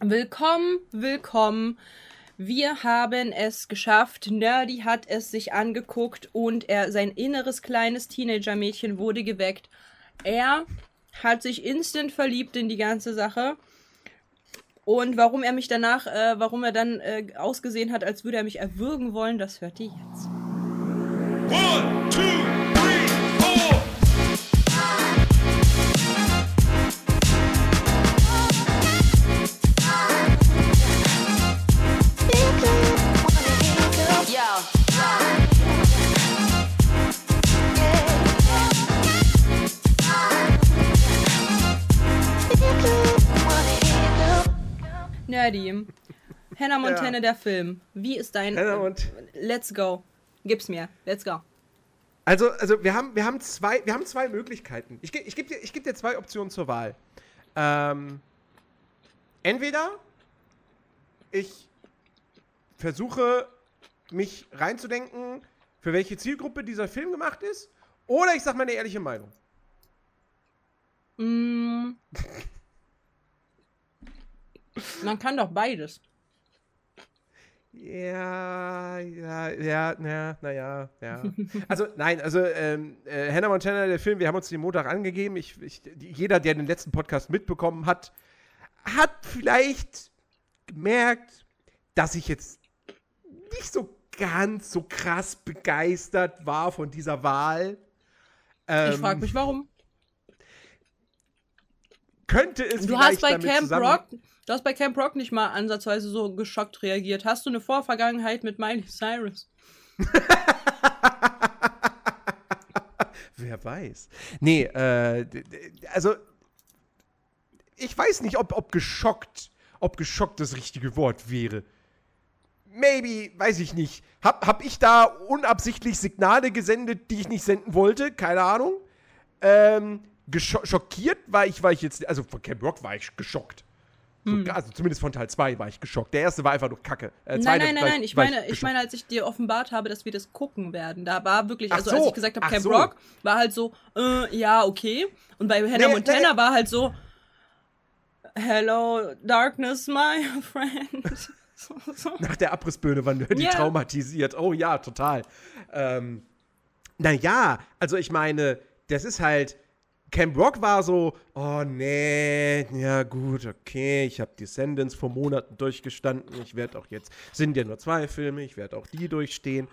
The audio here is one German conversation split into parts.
Willkommen, willkommen. Wir haben es geschafft. Nerdy hat es sich angeguckt und er, sein inneres kleines Teenager-Mädchen wurde geweckt. Er hat sich instant verliebt in die ganze Sache. Und warum er mich danach, äh, warum er dann äh, ausgesehen hat, als würde er mich erwürgen wollen, das hört ihr jetzt. One, two, Nerdy. Hannah Montana, ja. der Film. Wie ist dein. Hannah und Let's go. Gib's mir. Let's go. Also, also wir, haben, wir, haben zwei, wir haben zwei Möglichkeiten. Ich, ich gebe dir, geb dir zwei Optionen zur Wahl. Ähm, entweder ich versuche, mich reinzudenken, für welche Zielgruppe dieser Film gemacht ist, oder ich sage meine ehrliche Meinung. Mm. Man kann doch beides. Ja, ja, ja, ja, naja, ja. Also, nein, also ähm, äh, Hannah Montana, der Film, wir haben uns den Montag angegeben. Ich, ich, jeder, der den letzten Podcast mitbekommen hat, hat vielleicht gemerkt, dass ich jetzt nicht so ganz so krass begeistert war von dieser Wahl. Ähm, ich frage mich, warum. Könnte es Du hast bei Camp Rock Du hast bei Camp Rock nicht mal ansatzweise so geschockt reagiert. Hast du eine Vorvergangenheit mit Miley Cyrus? Wer weiß. Nee, äh, also ich weiß nicht, ob, ob geschockt, ob geschockt das richtige Wort wäre. Maybe, weiß ich nicht. Hab, hab ich da unabsichtlich Signale gesendet, die ich nicht senden wollte? Keine Ahnung. Ähm, schockiert war ich, war ich jetzt, also von Camp Rock war ich geschockt. Hm. Also zumindest von Teil 2 war ich geschockt. Der erste war einfach nur Kacke. Äh, nein, nein, nein, nein. Ich meine, ich, ich meine, als ich dir offenbart habe, dass wir das gucken werden, da war wirklich, also so. als ich gesagt habe, Camp so. Rock, war halt so, äh, ja, okay. Und bei Hannah nee, Montana nee. war halt so, Hello, Darkness, my friend. Nach der Abrissböhne waren die yeah. traumatisiert. Oh ja, total. Ähm, naja, also ich meine, das ist halt Camp Rock war so, oh nee, ja gut, okay, ich habe Descendants vor Monaten durchgestanden, ich werde auch jetzt, sind ja nur zwei Filme, ich werde auch die durchstehen.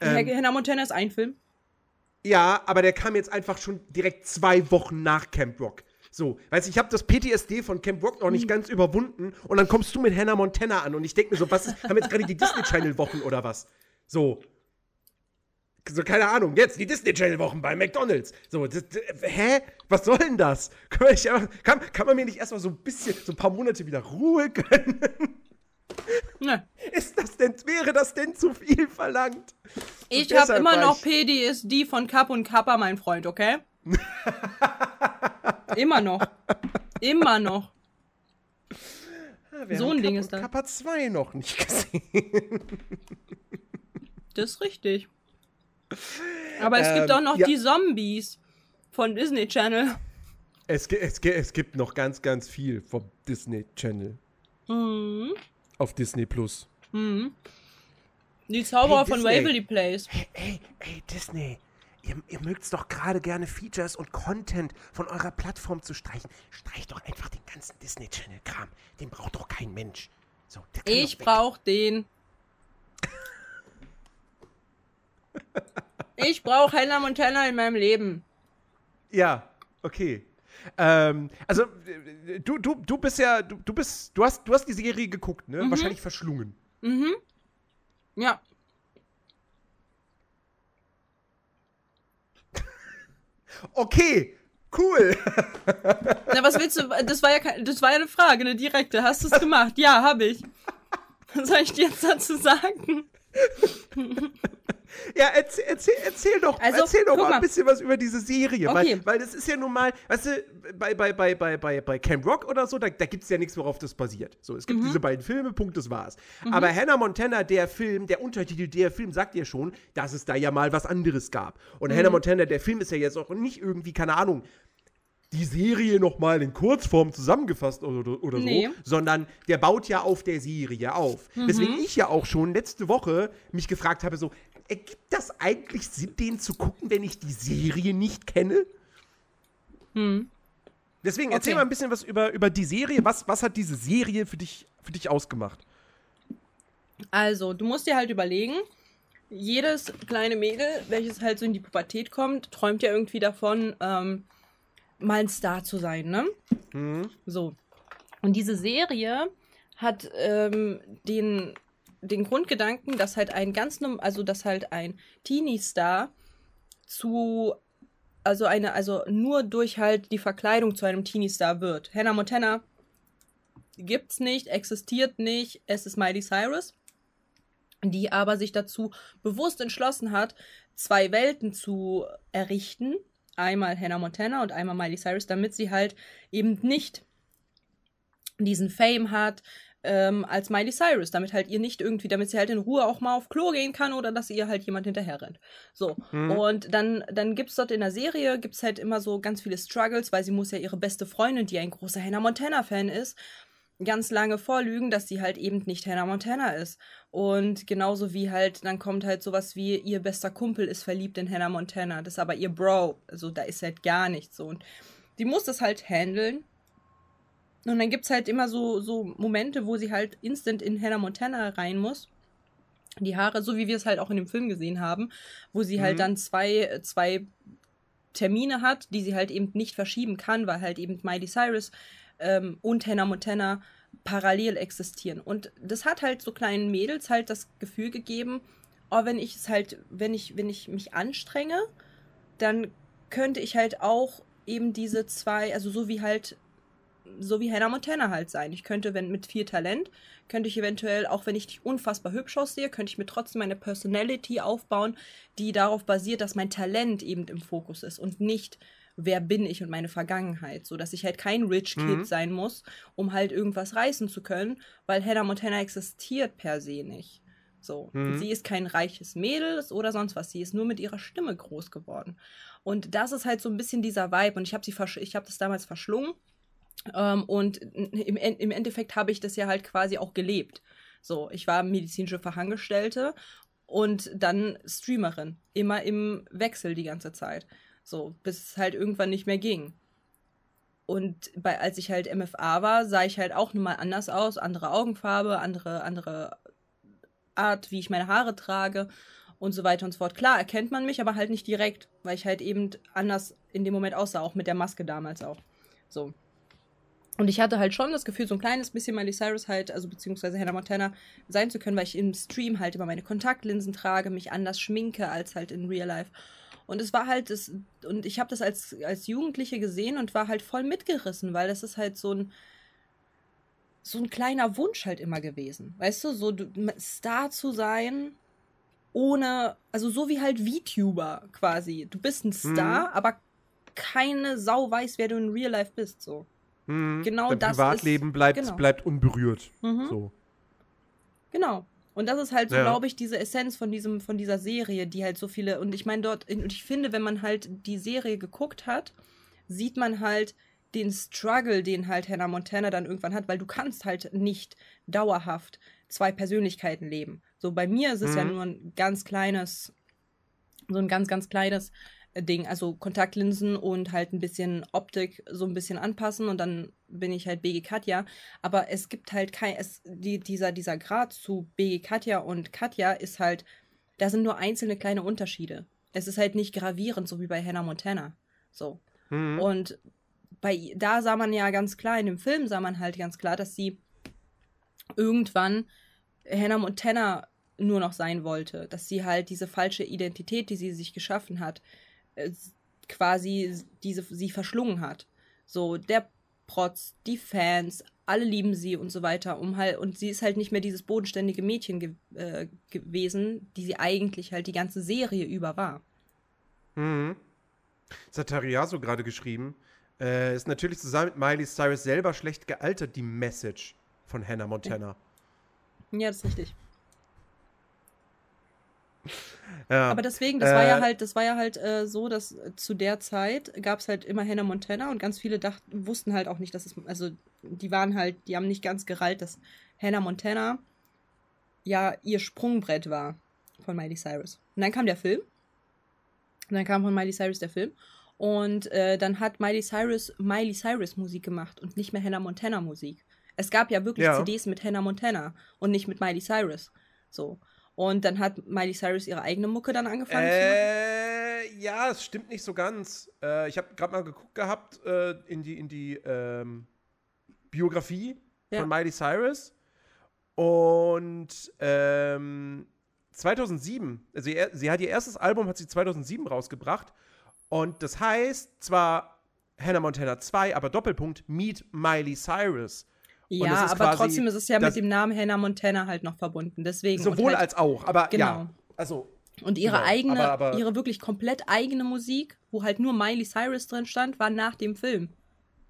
Ähm, Hannah Montana ist ein Film. Ja, aber der kam jetzt einfach schon direkt zwei Wochen nach Camp Rock. So, weißt du, ich habe das PTSD von Camp Rock noch nicht hm. ganz überwunden und dann kommst du mit Hannah Montana an und ich denke mir so, was ist, haben jetzt gerade die Disney Channel Wochen oder was? So, so, keine Ahnung, jetzt die Disney Channel Wochen bei McDonalds. So, das, hä? Was soll denn das? Kann man, einfach, kann, kann man mir nicht erstmal so ein bisschen, so ein paar Monate wieder Ruhe gönnen? Ne. Ist das denn, wäre das denn zu viel verlangt? Ich habe immer noch PDSD von Kapp und Kappa, mein Freund, okay? immer noch. Immer noch. Ja, so ein Ding ist das. Kappa 2 noch nicht gesehen. das ist richtig. Aber es ähm, gibt auch noch ja. die Zombies von Disney Channel. Es, es, es gibt noch ganz, ganz viel vom Disney Channel. Mhm. Auf Disney Plus. Mhm. Die Zauberer hey, von Waverly Place. Hey, hey, hey Disney. Ihr, ihr mögt es doch gerade gerne Features und Content von eurer Plattform zu streichen. Streicht doch einfach den ganzen Disney Channel Kram. Den braucht doch kein Mensch. So, ich brauch den. Ich brauche Hannah Montana in meinem Leben. Ja, okay. Ähm, also, du, du, du bist ja, du, du bist, du hast, du hast die Serie geguckt, ne? Mhm. Wahrscheinlich verschlungen. Mhm. Ja. okay, cool. Na, was willst du? Das war ja, das war ja eine Frage, eine direkte. Hast du es gemacht? Ja, habe ich. Was soll ich dir jetzt dazu sagen? Ja, erzähl, erzähl, erzähl doch, also, erzähl doch mal, mal ein bisschen was über diese Serie. Okay. Weil, weil das ist ja nun mal, weißt du, bei, bei, bei, bei, bei, bei Camp Rock oder so, da, da gibt es ja nichts, worauf das basiert. So, es gibt mhm. diese beiden Filme, Punkt, das war's. Mhm. Aber Hannah Montana, der Film, der Untertitel der Film sagt ja schon, dass es da ja mal was anderes gab. Und mhm. Hannah Montana, der Film ist ja jetzt auch nicht irgendwie, keine Ahnung, die Serie nochmal in Kurzform zusammengefasst oder, oder so, Nee. sondern der baut ja auf der Serie auf. Mhm. Deswegen ich ja auch schon letzte Woche mich gefragt habe, so, ergibt das eigentlich Sinn, den zu gucken, wenn ich die Serie nicht kenne? Deswegen erzähl Okay. mal ein bisschen was über, über die Serie. Was, was hat diese Serie für dich, für dich ausgemacht? Also, du musst dir halt überlegen, jedes kleine Mädel, welches halt so in die Pubertät kommt, träumt ja irgendwie davon, ähm, mal ein Star zu sein, ne? So. Und diese Serie hat ähm, den, den Grundgedanken, dass halt ein ganz, also dass halt ein Teenie-Star zu, also eine, also nur durch halt die Verkleidung zu einem Teenie-Star wird. Hannah Montana gibt's nicht, existiert nicht, es ist Miley Cyrus, die aber sich dazu bewusst entschlossen hat, zwei Welten zu errichten. Einmal Hannah Montana und einmal Miley Cyrus, damit sie halt eben nicht diesen Fame hat ähm, als Miley Cyrus, damit halt ihr nicht irgendwie, damit sie halt in Ruhe auch mal auf Klo gehen kann oder dass ihr halt jemand hinterher rennt. So. Und dann, dann gibt's dort in der Serie, gibt's halt immer so ganz viele Struggles, weil sie muss ja ihre beste Freundin, die ein großer Hannah Montana-Fan ist, ganz lange vorlügen, dass sie halt eben nicht Hannah Montana ist. Und genauso wie halt, dann kommt halt sowas wie, ihr bester Kumpel ist verliebt in Hannah Montana. Das ist aber ihr Bro. Also da ist halt gar nichts so. Und die muss das halt handeln. Und dann gibt's halt immer so, so Momente, wo sie halt instant in Hannah Montana rein muss. Die Haare, so wie wir es halt auch in dem Film gesehen haben, wo sie halt Mhm. dann zwei, zwei Termine hat, die sie halt eben nicht verschieben kann, weil halt eben Miley Cyrus ähm, und Hannah Montana parallel existieren. Und das hat halt so kleinen Mädels halt das Gefühl gegeben, oh, wenn ich es halt, wenn ich, wenn ich mich anstrenge, dann könnte ich halt auch eben diese zwei, also so wie halt, so wie Hannah Montana halt sein. Ich könnte, wenn mit viel Talent, könnte ich eventuell, auch wenn ich nicht unfassbar hübsch aussehe, könnte ich mir trotzdem eine Personality aufbauen, die darauf basiert, dass mein Talent eben im Fokus ist und nicht wer bin ich und meine Vergangenheit, so dass ich halt kein Rich Kid Mhm. sein muss, um halt irgendwas reißen zu können, weil Hannah Montana existiert per se nicht. So, Mhm. sie ist kein reiches Mädel oder sonst was, sie ist nur mit ihrer Stimme groß geworden. Und das ist halt so ein bisschen dieser Vibe und ich habe sie ich habe das damals verschlungen und im, im Endeffekt habe ich das ja halt quasi auch gelebt. So, ich war medizinische Fachangestellte und dann Streamerin, immer im Wechsel die ganze Zeit. So, bis es halt irgendwann nicht mehr ging. Und bei, als ich halt MFA war, sah ich halt auch nochmal anders aus, andere Augenfarbe, andere, andere Art, wie ich meine Haare trage und so weiter und so fort. Klar, erkennt man mich, aber halt nicht direkt, weil ich halt eben anders in dem Moment aussah, auch mit der Maske damals auch. So. Und ich hatte halt schon das Gefühl, so ein kleines bisschen Miley Cyrus halt, also beziehungsweise Hannah Montana sein zu können, weil ich im Stream halt immer meine Kontaktlinsen trage, mich anders schminke als halt in Real Life. Und es war halt das, und ich habe das als, als Jugendliche gesehen und war halt voll mitgerissen, weil das ist halt so ein, so ein kleiner Wunsch halt immer gewesen. Weißt du, so Star zu sein, ohne, also so wie halt VTuber quasi. Du bist ein Star, aber keine Sau weiß, wer du in Real Life bist, so. Mhm. Genau Dein das ist- Privatleben bleibt, genau. bleibt unberührt. Mhm. So. Genau. Und das ist halt so, Ja. glaube ich, diese Essenz von diesem, von dieser Serie, die halt so viele, und ich meine dort, und ich finde, wenn man halt die Serie geguckt hat, sieht man halt den Struggle, den halt Hannah Montana dann irgendwann hat, weil du kannst halt nicht dauerhaft zwei Persönlichkeiten leben. So bei mir ist es ja Mhm. nur ein ganz kleines, so ein ganz, ganz kleines Ding, also Kontaktlinsen und halt ein bisschen Optik so ein bisschen anpassen und dann bin ich halt BG Katja. Aber es gibt halt kein, es, die, dieser, dieser Grad zu BG Katja und Katja ist halt, da sind nur einzelne kleine Unterschiede. Es ist halt nicht gravierend, so wie bei Hannah Montana. So. Mhm. Und bei, da sah man ja ganz klar, in dem Film sah man halt ganz klar, dass sie irgendwann Hannah Montana nur noch sein wollte. Dass sie halt diese falsche Identität, die sie sich geschaffen hat, äh, quasi diese, sie verschlungen hat. So, der Protz, die Fans, alle lieben sie und so weiter, um halt, und sie ist halt nicht mehr dieses bodenständige Mädchen ge äh, gewesen, die sie eigentlich halt die ganze Serie über war. Mhm. Das hat Tariaso gerade geschrieben. Äh, ist natürlich zusammen mit Miley Cyrus selber schlecht gealtert, die Message von Hannah Montana. Ja, das ist richtig. Ja. Aber deswegen, das äh, war ja halt, das war ja halt äh, so, dass äh, zu der Zeit gab es halt immer Hannah Montana und ganz viele dachten, wussten halt auch nicht, dass es, also die waren halt, die haben nicht ganz gerallt, dass Hannah Montana ja ihr Sprungbrett war von Miley Cyrus. Und dann kam der Film. Und dann kam von Miley Cyrus der Film. Und äh, dann hat Miley Cyrus Miley Cyrus Musik gemacht und nicht mehr Hannah Montana Musik. Es gab ja wirklich ja. CDs mit Hannah Montana und nicht mit Miley Cyrus. So. Und dann hat Miley Cyrus ihre eigene Mucke dann angefangen äh, zu machen. Ja, es stimmt nicht so ganz. Äh, ich habe gerade mal geguckt gehabt äh, in die, in die ähm, Biografie ja. von Miley Cyrus. Und ähm, 2007, also sie, sie hat ihr erstes Album hat sie 2007 rausgebracht. Und das heißt zwar Hannah Montana 2, aber Doppelpunkt Meet Miley Cyrus. Ja, aber quasi, trotzdem ist es ja mit dem Namen Hannah Montana halt noch verbunden. Deswegen. Sowohl halt, als auch, aber genau. ja. Also. Und ihre genau, eigene, aber, aber, ihre wirklich komplett eigene Musik, wo halt nur Miley Cyrus drin stand, war nach dem Film.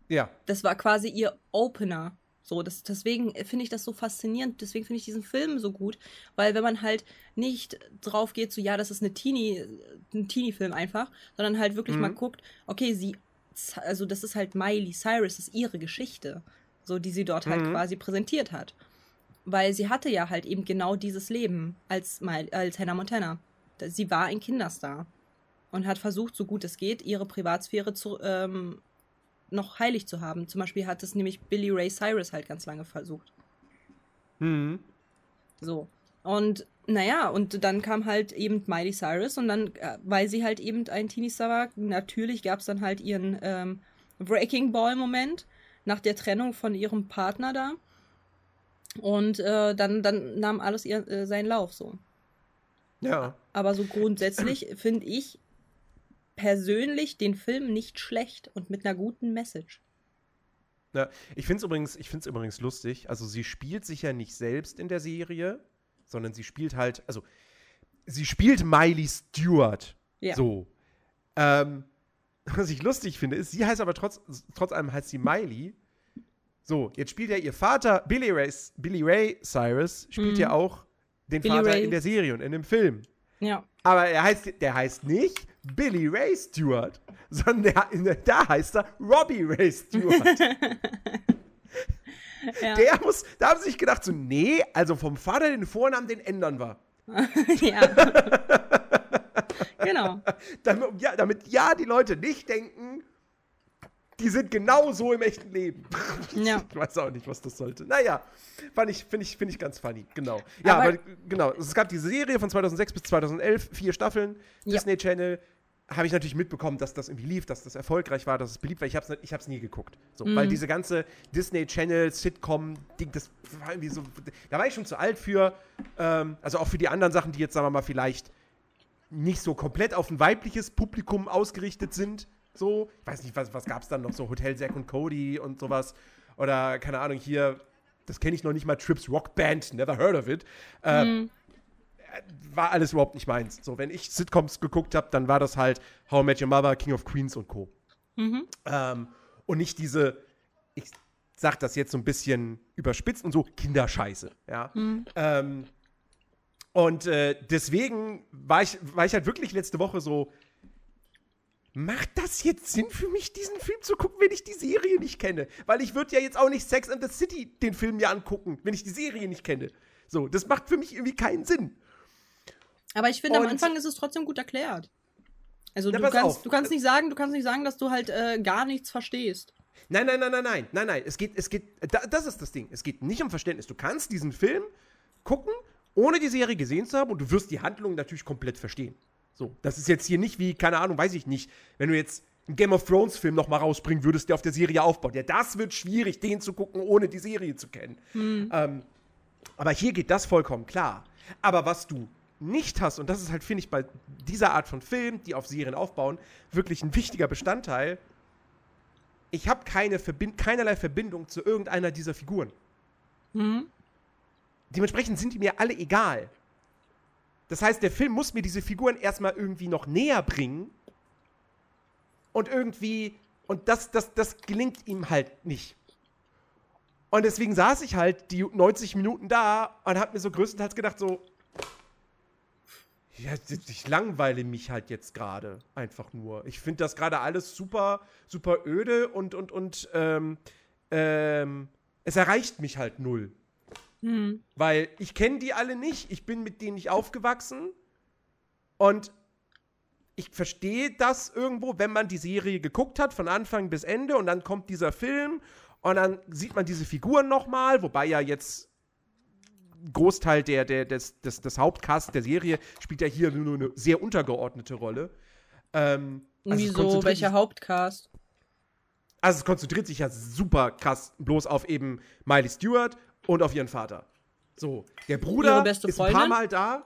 Ja. Das war quasi ihr Opener. So, das, deswegen finde ich das so faszinierend, deswegen finde ich diesen Film so gut, weil wenn man halt nicht drauf geht, so ja, das ist eine Teenie, ein Teenie-Film einfach, sondern halt wirklich mhm. mal guckt, okay, sie, also das ist halt Miley Cyrus, das ist ihre Geschichte so die sie dort halt mhm. quasi präsentiert hat. Weil sie hatte ja halt eben genau dieses Leben als, als Hannah Montana. Sie war ein Kinderstar und hat versucht, so gut es geht, ihre Privatsphäre zu, ähm, noch heilig zu haben. Zum Beispiel hat es nämlich Billy Ray Cyrus halt ganz lange versucht. Mhm. So. Und naja, und dann kam halt eben Miley Cyrus und dann, äh, weil sie halt eben ein Teenie-Star war, natürlich gab es dann halt ihren ähm, Breaking Ball-Moment, nach der Trennung von ihrem Partner da. Und äh, dann, dann nahm alles ihr, äh, seinen Lauf so. Ja. Aber so grundsätzlich finde ich persönlich den Film nicht schlecht und mit einer guten Message. Ja, ich finde es übrigens, übrigens lustig. Also sie spielt sich ja nicht selbst in der Serie, sondern sie spielt halt, also sie spielt Miley Stewart. Ja. So. Ähm, was ich lustig finde, ist, sie heißt aber trotz, trotz allem heißt sie Miley. So, jetzt spielt ja ihr Vater, Billy Ray, Billy Ray Cyrus, spielt mhm. ja auch den Billy Vater Ray. in der Serie und in dem Film. Ja. Aber er heißt, der heißt nicht Billy Ray Stewart, sondern der, da heißt er Robbie Ray Stewart. ja. Der muss, da haben sie sich gedacht, so, nee, also vom Vater den Vornamen, den ändern wir. ja. Genau. damit, ja, damit ja die Leute nicht denken, die sind genau so im echten Leben. Ja. Ich weiß auch nicht, was das sollte. Naja, fand ich, finde ich, find ich ganz funny. Genau. Ja, aber, aber, genau. Es gab diese Serie von 2006 bis 2011, vier Staffeln, ja. Disney Channel. Habe ich natürlich mitbekommen, dass das irgendwie lief, dass das erfolgreich war, dass es beliebt war. Ich habe es ich nie geguckt. So, mhm. Weil diese ganze Disney Channel Sitcom-Ding, das war irgendwie so. Da war ich schon zu alt für. Ähm, also auch für die anderen Sachen, die jetzt, sagen wir mal, vielleicht nicht so komplett auf ein weibliches Publikum ausgerichtet sind. So, ich weiß nicht, was, was gab es dann noch so? Hotel Zack und Cody und sowas. Oder, keine Ahnung, hier, das kenne ich noch nicht mal, Trips Rock Band, never heard of it. Äh, mhm. War alles überhaupt nicht meins. So, wenn ich Sitcoms geguckt habe, dann war das halt How I Met Your Mother, King of Queens und Co. Mhm. Ähm, und nicht diese, ich sag das jetzt so ein bisschen überspitzt und so, Kinderscheiße. Ja. Mhm. Ähm, und äh, deswegen war ich, war ich halt wirklich letzte Woche so, macht das jetzt Sinn für mich, diesen Film zu gucken, wenn ich die Serie nicht kenne? Weil ich würde ja jetzt auch nicht Sex and the City den Film mir angucken, wenn ich die Serie nicht kenne. So, das macht für mich irgendwie keinen Sinn. Aber ich finde, am Anfang ist es trotzdem gut erklärt. Also du, kannst, du kannst nicht sagen, du kannst nicht sagen, dass du halt äh, gar nichts verstehst. Nein, nein, nein, nein, nein, nein, nein. Es geht, es geht, das ist das Ding. Es geht nicht um Verständnis. Du kannst diesen Film gucken ohne die Serie gesehen zu haben und du wirst die Handlung natürlich komplett verstehen. So, das ist jetzt hier nicht wie, keine Ahnung, weiß ich nicht, wenn du jetzt einen Game of Thrones Film nochmal rausbringen würdest, der auf der Serie aufbaut. Ja, das wird schwierig, den zu gucken, ohne die Serie zu kennen. Mhm. Ähm, aber hier geht das vollkommen klar. Aber was du nicht hast, und das ist halt, finde ich, bei dieser Art von Film, die auf Serien aufbauen, wirklich ein wichtiger Bestandteil. Ich habe keine Verbind keinerlei Verbindung zu irgendeiner dieser Figuren. Mhm. Dementsprechend sind die mir alle egal. Das heißt, der Film muss mir diese Figuren erstmal irgendwie noch näher bringen. Und irgendwie, und das, das, das gelingt ihm halt nicht. Und deswegen saß ich halt die 90 Minuten da und hab mir so größtenteils gedacht, so, Ja, ich langweile mich halt jetzt gerade einfach nur. Ich finde das gerade alles super, super öde und, und, und ähm, ähm, es erreicht mich halt null. Hm. Weil ich kenne die alle nicht, ich bin mit denen nicht aufgewachsen und ich verstehe das irgendwo, wenn man die Serie geguckt hat, von Anfang bis Ende und dann kommt dieser Film und dann sieht man diese Figuren nochmal, wobei ja jetzt Großteil der, der, des, des, des Hauptcasts der Serie spielt ja hier nur eine sehr untergeordnete Rolle. Ähm, also Wieso? Welcher Hauptcast? Also es konzentriert sich ja super krass bloß auf eben Miley Stewart und auf ihren Vater. So, der Bruder ist ein paar Mal da.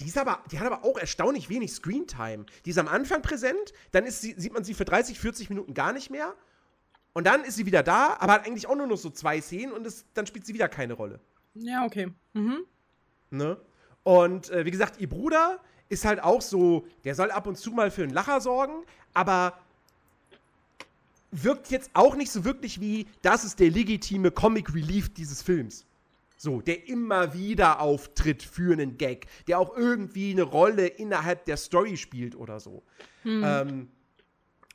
Die, ist aber, die hat aber auch erstaunlich wenig Screentime. Die ist am Anfang präsent, dann ist sie, sieht man sie für 30, 40 Minuten gar nicht mehr. Und dann ist sie wieder da, aber hat eigentlich auch nur noch so zwei Szenen und es, dann spielt sie wieder keine Rolle. Ja, okay. Mhm. Ne? Und äh, wie gesagt, ihr Bruder ist halt auch so, der soll ab und zu mal für einen Lacher sorgen, aber wirkt jetzt auch nicht so wirklich wie, das ist der legitime Comic Relief dieses Films. So, der immer wieder auftritt für einen Gag, der auch irgendwie eine Rolle innerhalb der Story spielt oder so. Mhm. Ähm,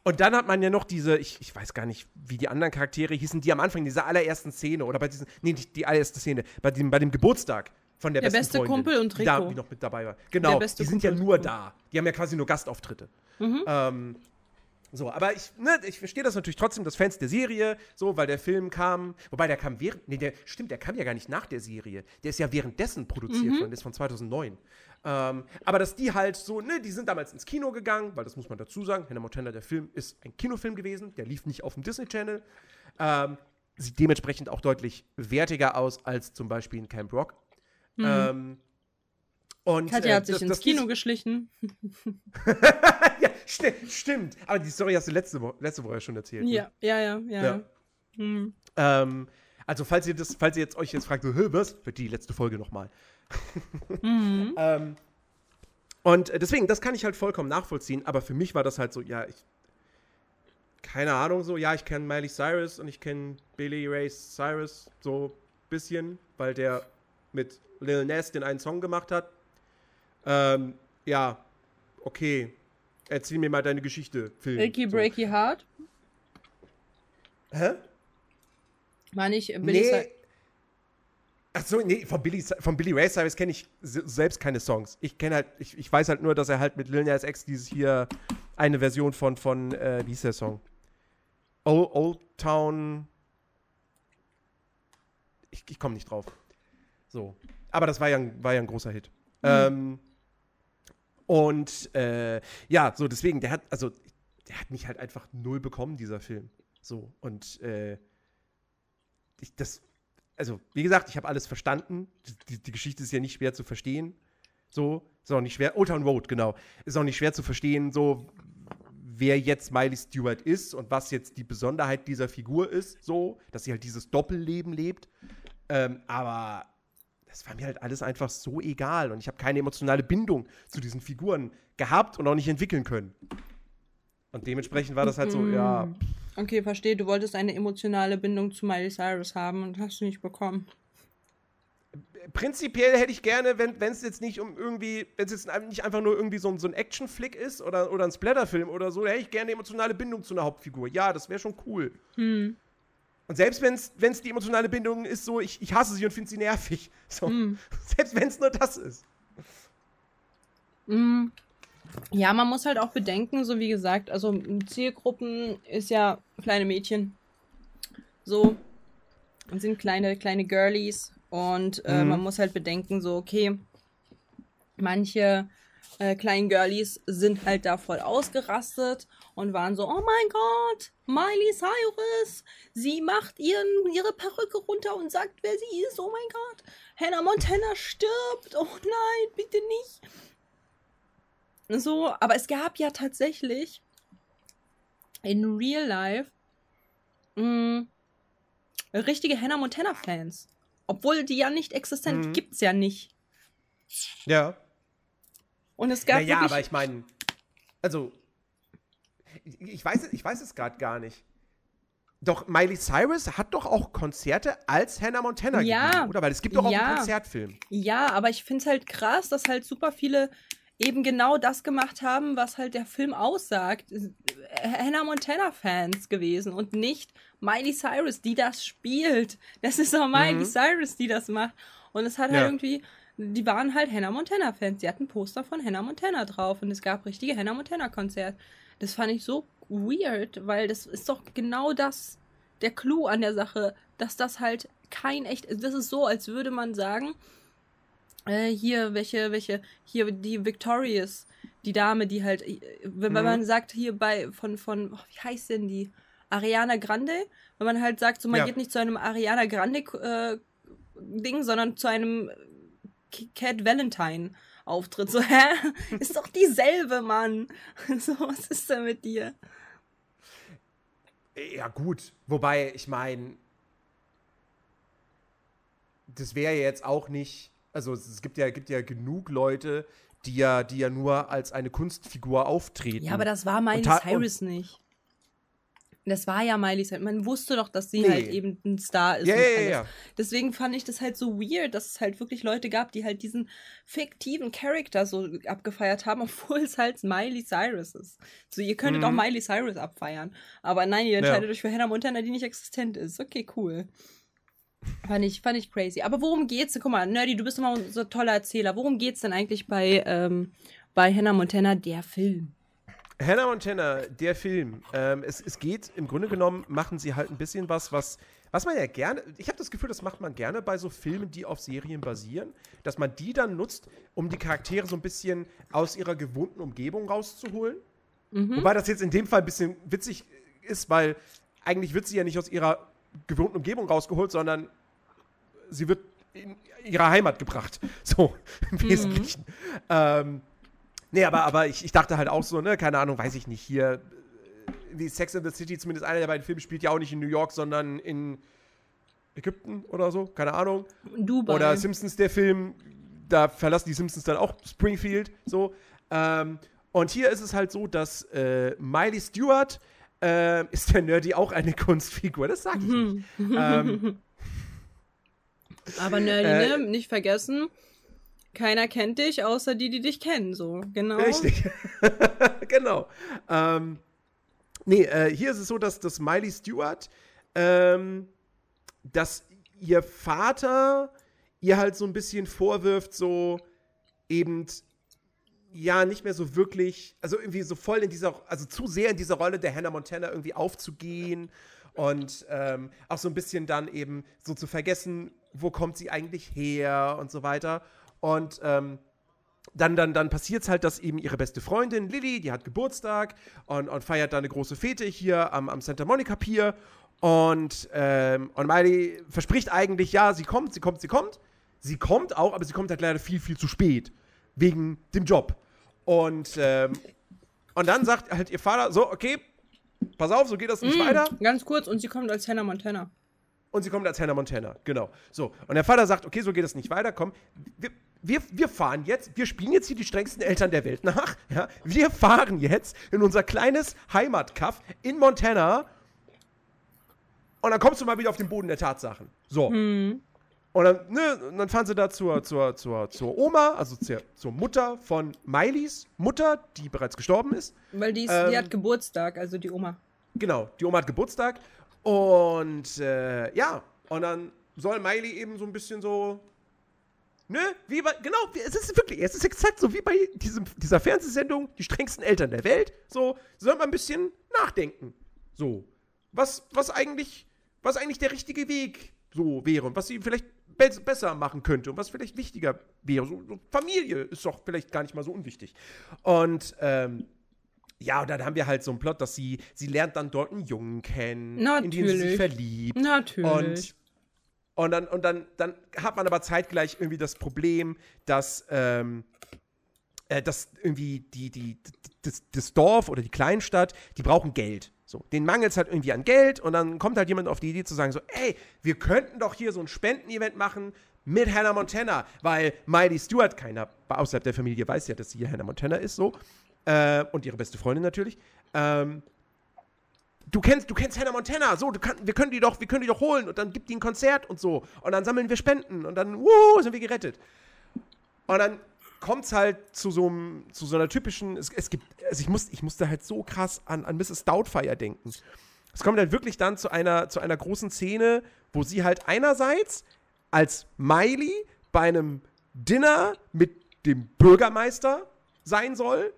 und dann hat man ja noch diese, ich, ich weiß gar nicht, wie die anderen Charaktere hießen, die am Anfang dieser allerersten Szene oder bei diesen, nee, nicht die allererste Szene, bei dem, bei dem Geburtstag von der, der besten beste Freundin, Kumpel und Rico. Die, da, die noch mit dabei war. Genau, die sind ja nur da. Die haben ja quasi nur Gastauftritte. Mhm. Ähm, so, aber ich, ne, ich verstehe das natürlich trotzdem, das Fans der Serie, so, weil der Film kam, wobei der kam während, nee, der, stimmt, der kam ja gar nicht nach der Serie. Der ist ja währenddessen produziert mhm. worden, der ist von 2009. Ähm, aber dass die halt so, ne, die sind damals ins Kino gegangen, weil das muss man dazu sagen, Hannah Montana, der Film, ist ein Kinofilm gewesen, der lief nicht auf dem Disney Channel. Ähm, sieht dementsprechend auch deutlich wertiger aus als zum Beispiel in Camp Rock. Mhm. Ähm, und, Katja äh, hat sich das, ins das Kino geschlichen. ja, sti stimmt. Aber die Story hast du letzte, Wo letzte Woche schon erzählt. Ja, ne? ja, ja, ja. ja. Mhm. Ähm, also, falls ihr das, falls ihr jetzt euch jetzt fragt, so, was, für die letzte Folge nochmal. mhm. ähm, und deswegen, das kann ich halt vollkommen nachvollziehen, aber für mich war das halt so, ja, ich. Keine Ahnung, so, ja, ich kenne Miley Cyrus und ich kenne Billy Ray Cyrus so ein bisschen, weil der mit Lil Nas den einen Song gemacht hat. Ähm, ja, okay. Erzähl mir mal deine Geschichte, Film. Ricky so. Breaky Heart? Hä? War nicht Billy nee. Ach so, nee, von Billy, von Billy Ray Cyrus kenne ich selbst keine Songs. Ich kenne halt, ich, ich weiß halt nur, dass er halt mit Lil Nas X dieses hier eine Version von, von äh, wie ist der Song? Old, Old Town. Ich, ich komme nicht drauf. So. Aber das war ja ein, war ja ein großer Hit. Mhm. Ähm, und äh, ja, so deswegen, der hat, also, der hat mich halt einfach null bekommen, dieser Film. So. Und äh, ich, das also wie gesagt, ich habe alles verstanden. Die, die, Geschichte ist ja nicht schwer zu verstehen. So, ist auch nicht schwer. Old Town Road, genau. Ist auch nicht schwer zu verstehen, so wer jetzt Miley Stewart ist und was jetzt die Besonderheit dieser Figur ist, so, dass sie halt dieses Doppelleben lebt. Ähm, aber das war mir halt alles einfach so egal und ich habe keine emotionale Bindung zu diesen Figuren gehabt und auch nicht entwickeln können. Und dementsprechend war das halt so, ja. Pff, Okay, verstehe. Du wolltest eine emotionale Bindung zu Miley Cyrus haben und hast du nicht bekommen. Prinzipiell hätte ich gerne, wenn es jetzt nicht um irgendwie, wenn es jetzt nicht einfach nur irgendwie so, so ein Action-Flick ist oder, oder ein Splatterfilm oder so, hätte ich gerne eine emotionale Bindung zu einer Hauptfigur. Ja, das wäre schon cool. Hm. Und selbst wenn es die emotionale Bindung ist, so, ich, ich hasse sie und finde sie nervig. So. Hm. Selbst wenn es nur das ist. Hm. Ja, man muss halt auch bedenken, so wie gesagt, also Zielgruppen ist ja kleine Mädchen. So. Und sind kleine, kleine Girlies. Und äh, mhm. man muss halt bedenken, so, okay, manche äh, kleinen Girlies sind halt da voll ausgerastet und waren so, oh mein Gott, Miley Cyrus, sie macht ihren, ihre Perücke runter und sagt, wer sie ist, oh mein Gott, Hannah Montana stirbt, oh nein, bitte nicht. So, aber es gab ja tatsächlich in Real Life mh, mm, richtige Hannah Montana Fans. Obwohl die ja nicht existent, mhm. gibt's ja nicht. Ja. Und es gab. Ja, naja, aber ich meine, also, ich weiß, ich weiß es gerade gar nicht. Doch Miley Cyrus hat doch auch Konzerte als Hannah Montana Ja. gegeben, oder? Weil es gibt doch auch Ja. einen Konzertfilm. Ja, aber ich finde es halt krass, dass halt super viele eben genau das gemacht haben, was halt der Film aussagt. Äh, Hannah Montana-Fans gewesen und nicht Miley Cyrus, die das spielt. Das ist auch Miley Mhm. Cyrus, die das macht. Und es hat Ja. halt irgendwie, die waren halt Hannah Montana-Fans. Die hatten Poster von Hannah Montana drauf und es gab richtige Hannah Montana-Konzerte. Das fand ich so weird, weil das ist doch genau das, der Clou an der Sache, dass das halt kein echt, das ist so, als würde man sagen, äh, hier, welche, welche, hier die Victorious, die Dame, die halt, äh, wenn, Mhm. man sagt, hier bei, von, von, oh, wie heißt denn die? Ariana Grande, wenn man halt sagt, so man Ja. geht nicht zu einem Ariana Grande äh, Ding, sondern zu einem Cat Valentine Auftritt. So, hä? Ist doch dieselbe, Mann. So, was ist denn mit dir? Ja, gut. Wobei, ich meine, das wäre ja jetzt auch nicht. Also, es gibt ja, gibt ja genug Leute, die ja, die ja nur als eine Kunstfigur auftreten. Ja, aber das war Miley Cyrus nicht. Das war ja Miley Cyrus. Man wusste doch, dass sie Nee. halt eben ein Star ist. Ja, und ja, ja, ja. Deswegen fand ich das halt so weird, dass es halt wirklich Leute gab, die halt diesen fiktiven Charakter so abgefeiert haben, obwohl es halt Miley Cyrus ist. So, ihr könntet Mhm. auch Miley Cyrus abfeiern. Aber nein, ihr Ja. entscheidet euch für Hannah Montana, die nicht existent ist. Okay, cool. Fand ich, fand ich crazy. Aber worum geht's denn? Guck mal, Nerdy, du bist immer so ein toller Erzähler. Worum geht's denn eigentlich bei, ähm, bei Hannah Montana, der Film? Hannah Montana, der Film. Ähm, es, es geht, im Grunde genommen, machen sie halt ein bisschen was, was, was man ja gerne, ich habe das Gefühl, das macht man gerne bei so Filmen, die auf Serien basieren, dass man die dann nutzt, um die Charaktere so ein bisschen aus ihrer gewohnten Umgebung rauszuholen. Wobei das jetzt in dem Fall ein bisschen witzig ist, weil eigentlich wird sie ja nicht aus ihrer gewohnten Umgebung rausgeholt, sondern sie wird in ihre Heimat gebracht. So, im Wesentlichen. Ähm, nee, aber, aber ich, ich dachte halt auch so, ne, keine Ahnung, weiß ich nicht, hier, äh, wie Sex in the City, zumindest einer der beiden Filme, spielt ja auch nicht in New York, sondern in Ägypten oder so, keine Ahnung. Dubai. Oder Simpsons, der Film, da verlassen die Simpsons dann auch Springfield, so. Ähm, und hier ist es halt so, dass äh, Miley Stewart äh, ist der Nerdy auch eine Kunstfigur, das sag ich nicht. ähm, Aber Nerdy, Äh, ne? Nicht vergessen, keiner kennt dich, außer die, die dich kennen, so. Genau. Richtig. genau. Ähm, nee, äh, hier ist es so, dass, dass Miley Stewart, ähm, dass ihr Vater ihr halt so ein bisschen vorwirft, so eben, ja, nicht mehr so wirklich, also irgendwie so voll in dieser, also zu sehr in dieser Rolle der Hannah Montana irgendwie aufzugehen und ähm, auch so ein bisschen dann eben so zu vergessen, wo kommt sie eigentlich her und so weiter. Und ähm, dann, dann, dann passiert es halt, dass eben ihre beste Freundin Lilly, die hat Geburtstag und, und feiert da eine große Fete hier am, am Santa Monica Pier. Und, ähm, und Miley verspricht eigentlich, ja, sie kommt, sie kommt, sie kommt. Sie kommt auch, aber sie kommt halt leider viel, viel zu spät. Wegen dem Job. Und, ähm, und dann sagt halt ihr Vater, so, okay, pass auf, so geht das nicht Mm, weiter. Ganz kurz, und sie kommt als Hannah Montana. Und sie kommt als Hannah Montana, genau. So. Und der Vater sagt, okay, so geht es nicht weiter, komm. Wir, wir, wir fahren jetzt, wir spielen jetzt hier die strengsten Eltern der Welt nach. Ja? Wir fahren jetzt in unser kleines Heimatkaff in Montana. Und dann kommst du mal wieder auf den Boden der Tatsachen. So. Und dann, ne, und dann fahren sie da zur, zur, zur, zur Oma, also zur, zur Mutter von Mileys Mutter, die bereits gestorben ist. Weil die, ist, Ähm, die hat Geburtstag, also die Oma. Genau, die Oma hat Geburtstag. Und äh, ja, und dann soll Miley eben so ein bisschen so. Ne? Wie bei. Genau, es ist wirklich, es ist exakt so wie bei diesem, dieser Fernsehsendung, die strengsten Eltern der Welt. So, soll man ein bisschen nachdenken. So. Was, was eigentlich, was eigentlich der richtige Weg so wäre und was sie vielleicht be besser machen könnte und was vielleicht wichtiger wäre. So, so Familie ist doch vielleicht gar nicht mal so unwichtig. Und ähm, ja, und dann haben wir halt so einen Plot, dass sie, sie lernt dann dort einen Jungen kennen, in den sie sich Natürlich. verliebt. Natürlich. Und, und, dann, und dann, dann hat man aber zeitgleich irgendwie das Problem, dass, ähm, äh, dass irgendwie die, die, das, das Dorf oder die Kleinstadt, die brauchen Geld. So, den mangelt es halt irgendwie an Geld und dann kommt halt jemand auf die Idee zu sagen so, ey, wir könnten doch hier so ein Spendenevent machen mit Hannah Montana, weil Miley Stewart, keiner außerhalb der Familie weiß ja, dass sie hier Hannah Montana ist, so, äh, und ihre beste Freundin natürlich, ähm, du kennst, du kennst Hannah Montana, so, kann, wir können die doch, wir können die doch holen und dann gibt die ein Konzert und so. Und dann sammeln wir Spenden und dann, wuhu, sind wir gerettet. Und dann kommt es halt zu so, einem, zu so einer typischen, es, es gibt, also ich, muss, ich musste halt so krass an, an Mrs. Doubtfire denken. Es kommt halt wirklich dann zu einer, zu einer großen Szene, wo sie halt einerseits als Miley bei einem Dinner mit dem Bürgermeister sein soll.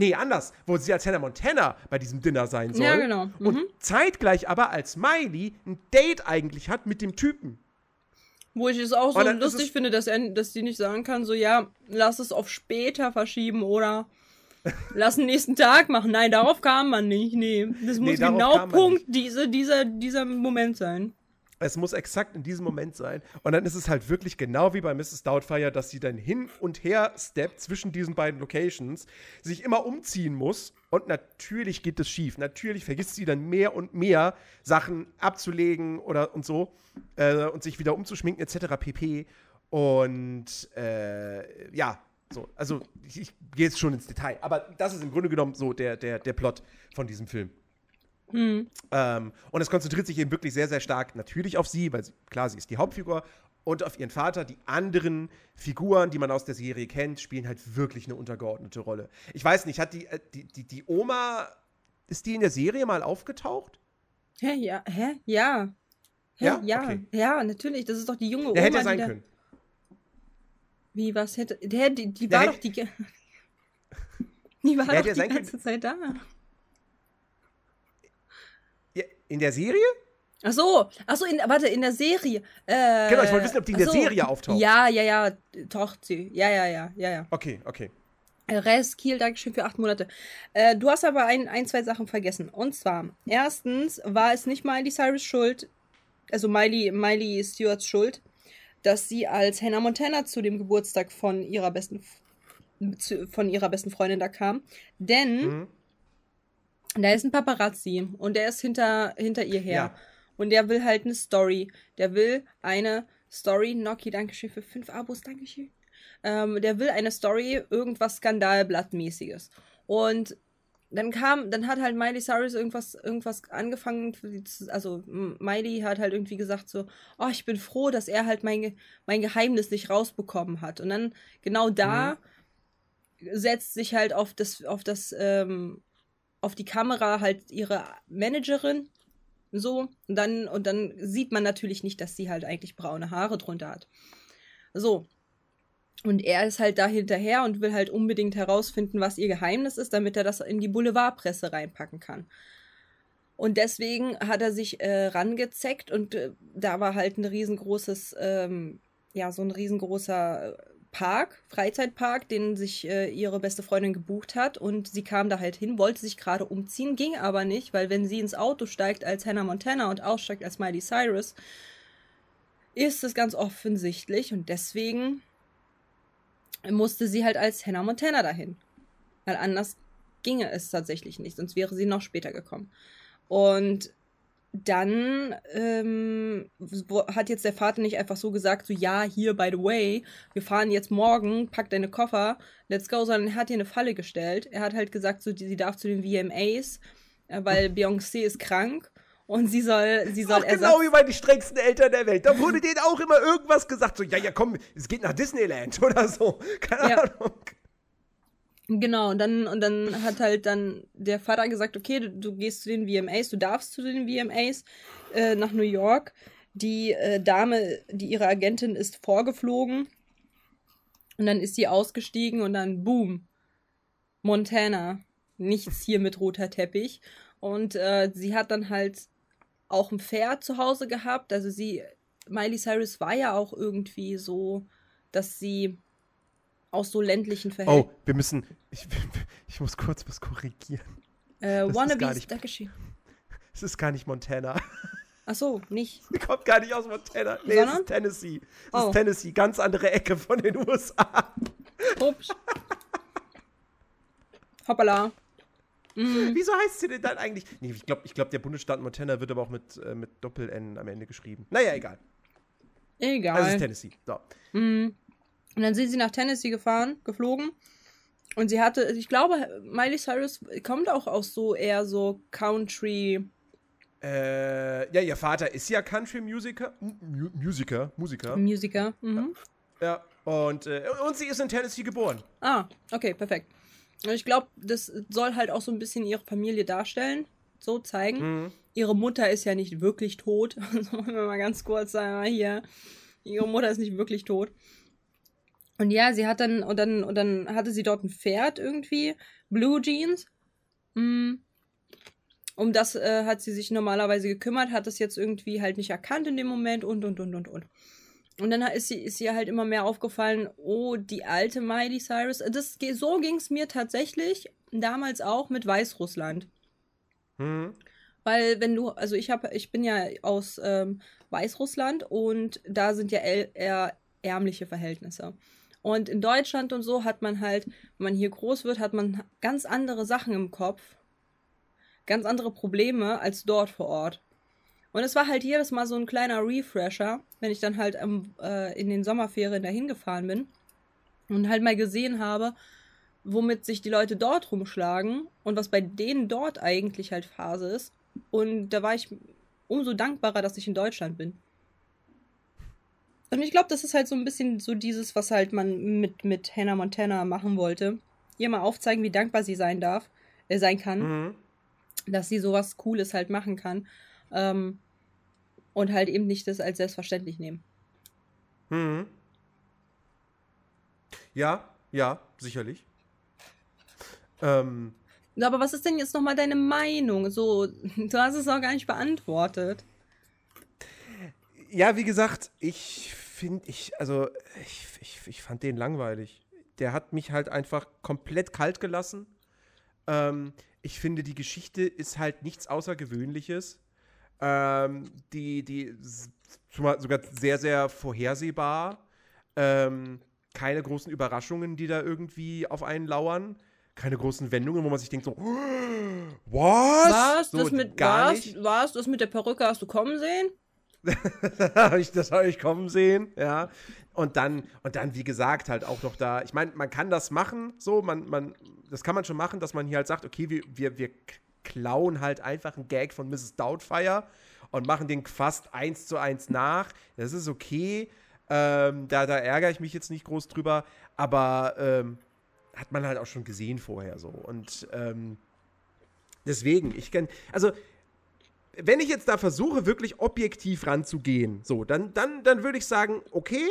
Nee, anders, wo sie als Hannah Montana bei diesem Dinner sein soll. Ja, genau. Mhm. Und zeitgleich aber als Miley ein Date eigentlich hat mit dem Typen. Wo ich es auch so lustig finde, dass, er, dass die nicht sagen kann, so ja, lass es auf später verschieben oder lass den nächsten Tag machen. Nein, darauf kam man nicht. Nee, das muss darauf genau Punkt diese, dieser, dieser Moment sein. Es muss exakt in diesem Moment sein. Und dann ist es halt wirklich genau wie bei Mrs. Doubtfire, dass sie dann hin und her steppt zwischen diesen beiden Locations, sich immer umziehen muss. Und natürlich geht es schief. Natürlich vergisst sie dann mehr und mehr Sachen abzulegen oder und so äh, und sich wieder umzuschminken etc. pp. Und äh, ja, so, also ich, ich gehe jetzt schon ins Detail. Aber das ist im Grunde genommen so der, der, der Plot von diesem Film. Ähm, und es konzentriert sich eben wirklich sehr, sehr stark natürlich auf sie, weil sie, klar, sie ist die Hauptfigur und auf ihren Vater. Die anderen Figuren, die man aus der Serie kennt, spielen halt wirklich eine untergeordnete Rolle. Ich weiß nicht, hat die, äh, die, die, die Oma, ist die in der Serie mal aufgetaucht? Hä, ja, hä, ja. Hä, Ja? ja, Okay. ja, natürlich. Das ist doch die junge Oma. Der hätte sein können. Wie, was hätte. Der, die, die Der war hätte- doch die. Die war doch die ganze Zeit da. In der Serie? Ach so, ach so, in, warte, in der Serie. Äh, Genau, ich wollte wissen, ob die in der so. Serie auftaucht. Ja, ja, ja, taucht sie. Ja, ja, ja, ja, ja. Okay, okay. Äh, Rest, Kiel, Dankeschön für acht Monate. Äh, du hast aber ein, ein, zwei Sachen vergessen. Und zwar, erstens war es nicht Miley Cyrus schuld, also Miley, Miley Stewarts schuld, dass sie als Hannah Montana zu dem Geburtstag von ihrer besten, von ihrer besten Freundin da kam. Denn Mhm. Da ist ein Paparazzi und der ist hinter, hinter ihr her. Ja. Und der will halt eine Story. Der will eine Story. Noki, Dankeschön für fünf Abos, Dankeschön. Ähm, der will eine Story, irgendwas Skandalblattmäßiges. Und dann kam, dann hat halt Miley Cyrus irgendwas, irgendwas angefangen, also Miley hat halt irgendwie gesagt so, oh, ich bin froh, dass er halt mein, mein Geheimnis nicht rausbekommen hat. Und dann genau da setzt sich halt auf das, auf das, ähm, auf die Kamera halt ihre Managerin so und dann und dann sieht man natürlich nicht, dass sie halt eigentlich braune Haare drunter hat. So. Und er ist halt da hinterher und will halt unbedingt herausfinden, was ihr Geheimnis ist, damit er das in die Boulevardpresse reinpacken kann. Und deswegen hat er sich äh, rangezeckt und äh, da war halt ein riesengroßes, ähm, ja, so ein riesengroßer Park, Freizeitpark, den sich äh, ihre beste Freundin gebucht hat. Und sie kam da halt hin, wollte sich gerade umziehen, ging aber nicht, weil wenn sie ins Auto steigt als Hannah Montana und aussteigt als Miley Cyrus, ist es ganz offensichtlich und deswegen musste sie halt als Hannah Montana dahin. Weil anders ginge es tatsächlich nicht, sonst wäre sie noch später gekommen. Und dann ähm, hat jetzt der Vater nicht einfach so gesagt, so ja, hier, by the way, wir fahren jetzt morgen, pack deine Koffer, let's go, sondern er hat ihr eine Falle gestellt. Er hat halt gesagt, so, die- sie darf zu den VMAs, äh, weil Beyoncé ist krank und sie soll, sie soll Ach, genau wie bei die strengsten Eltern der Welt. Da wurde denen auch immer irgendwas gesagt. So, ja, ja, komm, es geht nach Disneyland oder so. Keine Ja. Ahnung. Genau, und dann, und dann hat halt dann der Vater gesagt, okay, du, du gehst zu den VMAs, du darfst zu den VMAs äh, nach New York. Die äh, Dame, die ihre Agentin ist, vorgeflogen. Und dann ist sie ausgestiegen und dann boom. Montana. Nichts hier mit roter Teppich. Und äh, sie hat dann halt auch ein Pferd zu Hause gehabt. Also sie, Miley Cyrus war ja auch irgendwie so, dass sie aus so ländlichen Verhältnissen. Oh, wir müssen. Ich, ich muss kurz was korrigieren. Äh, Das Wannabes, nicht- Dankeschön. Es ist gar nicht Montana. Ach so, nicht. Sie kommt gar nicht aus Montana. Nee, es Sondern? ist Tennessee. Es Oh. ist Tennessee, ganz andere Ecke von den USA. Ups. Hoppala. Mhm. Wieso heißt sie denn dann eigentlich? Nee, ich glaube, ich glaub, der Bundesstaat Montana wird aber auch mit, äh, mit Doppel-N am Ende geschrieben. Naja, egal. Egal. Also es ist Tennessee. So. Mhm. Und dann sind sie nach Tennessee gefahren, geflogen. Und sie hatte, ich glaube, Miley Cyrus kommt auch aus so eher so Country. Äh, ja, ihr Vater ist ja Country-Musiker. Mu Musiker, Musiker. Musiker. Mhm. Ja, und, äh, und sie ist in Tennessee geboren. Ah, okay, perfekt. Und ich glaube, das soll halt auch so ein bisschen ihre Familie darstellen, so zeigen. Mhm. Ihre Mutter ist ja nicht wirklich tot. So, wenn wir mal ganz kurz sagen, hier. Ihre Mutter ist nicht wirklich tot. Und ja, sie hat dann, und dann, und dann hatte sie dort ein Pferd irgendwie, Blue Jeans. Mm. Um das äh, hat sie sich normalerweise gekümmert, hat das jetzt irgendwie halt nicht erkannt in dem Moment und, und, und, und, und. Und dann ist, sie, ist ihr halt immer mehr aufgefallen, oh, die alte Miley Cyrus. Das, so ging es mir tatsächlich damals auch mit Weißrussland. Mhm. Weil wenn du, also ich habe, ich bin ja aus ähm, Weißrussland und da sind ja eher ärmliche Verhältnisse. Und in Deutschland und so hat man halt, wenn man hier groß wird, hat man ganz andere Sachen im Kopf, ganz andere Probleme als dort vor Ort. Und es war halt jedes Mal so ein kleiner Refresher, wenn ich dann halt ähm, äh, in den Sommerferien dahin gefahren bin und halt mal gesehen habe, womit sich die Leute dort rumschlagen und was bei denen dort eigentlich halt Phase ist. Und da war ich umso dankbarer, dass ich in Deutschland bin. Und ich glaube, das ist halt so ein bisschen so dieses, was halt man mit, mit Hannah Montana machen wollte. Ihr mal aufzeigen, wie dankbar sie sein darf, äh, sein kann. Mhm. Dass sie sowas Cooles halt machen kann. Ähm, und halt eben nicht das als selbstverständlich nehmen. Mhm. Ja, ja, sicherlich. Ähm, aber was ist denn jetzt nochmal deine Meinung? So, du hast es auch gar nicht beantwortet. Ja, wie gesagt, ich finde, ich, also, ich, ich, ich fand den langweilig. Der hat mich halt einfach komplett kalt gelassen. Ähm, ich finde, die Geschichte ist halt nichts Außergewöhnliches. Ähm, die, die sogar sehr, sehr vorhersehbar. Ähm, keine großen Überraschungen, die da irgendwie auf einen lauern. Keine großen Wendungen, wo man sich denkt so, was? Was? So, das mit, gar was? nicht. Was? Das mit der Perücke hast du kommen sehen? Das habe ich kommen sehen, ja. Und dann, und dann, wie gesagt, halt auch noch da, ich meine, man kann das machen, so, man, man, das kann man schon machen, dass man hier halt sagt, okay, wir, wir, wir klauen halt einfach einen Gag von Mrs. Doubtfire und machen den fast eins zu eins nach. Das ist okay. Ähm, da, da ärgere ich mich jetzt nicht groß drüber, aber ähm, hat man halt auch schon gesehen vorher so. Und ähm, deswegen, ich kann, also wenn ich jetzt da versuche, wirklich objektiv ranzugehen, so, dann, dann, dann würde ich sagen, okay,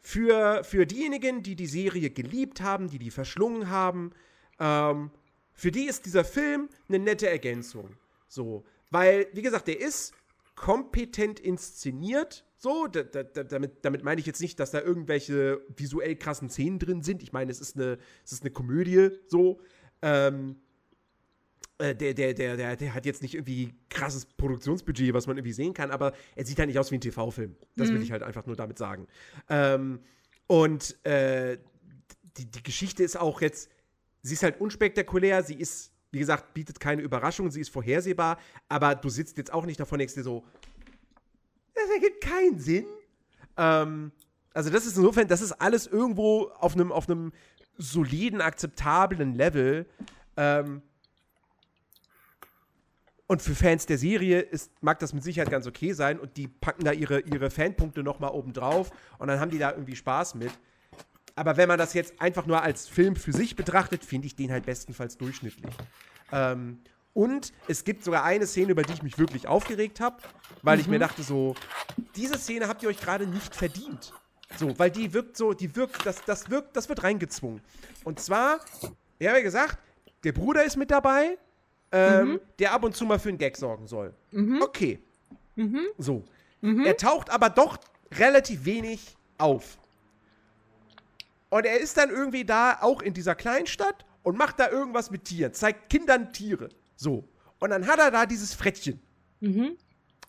für, für diejenigen, die die Serie geliebt haben, die die verschlungen haben, ähm, für die ist dieser Film eine nette Ergänzung. So, weil, wie gesagt, der ist kompetent inszeniert. So, da, da, da, damit, damit meine ich jetzt nicht, dass da irgendwelche visuell krassen Szenen drin sind. Ich meine, es ist eine, es ist eine Komödie, so. Ähm, äh, der, der, der, der, der hat jetzt nicht irgendwie krasses Produktionsbudget, was man irgendwie sehen kann, aber er sieht halt nicht aus wie ein TV-Film. Das will Mhm. ich halt einfach nur damit sagen. Ähm, und äh, die, die Geschichte ist auch jetzt, sie ist halt unspektakulär, sie ist, wie gesagt, bietet keine Überraschung, sie ist vorhersehbar, aber du sitzt jetzt auch nicht davon, denkst dir so, das ergibt keinen Sinn. Ähm, also das ist insofern, das ist alles irgendwo auf einem auf einem soliden, akzeptablen Level. Ähm, und für Fans der Serie ist, mag das mit Sicherheit ganz okay sein und die packen da ihre, ihre Fanpunkte nochmal oben drauf und dann haben die da irgendwie Spaß mit. Aber wenn man das jetzt einfach nur als Film für sich betrachtet, finde ich den halt bestenfalls durchschnittlich. Ähm, und es gibt sogar eine Szene, über die ich mich wirklich aufgeregt habe, weil ich mir dachte so, diese Szene habt ihr euch gerade nicht verdient. So, weil die wirkt so, die wirkt, das, das wirkt, das wird reingezwungen. Und zwar, ich habe ja gesagt, der Bruder ist mit dabei, ähm, der ab und zu mal für einen Gag sorgen soll. Okay. So. Er taucht aber doch relativ wenig auf. Und er ist dann irgendwie da, auch in dieser Kleinstadt, und macht da irgendwas mit Tieren, zeigt Kindern Tiere. So. Und dann hat er da dieses Frettchen. Mhm.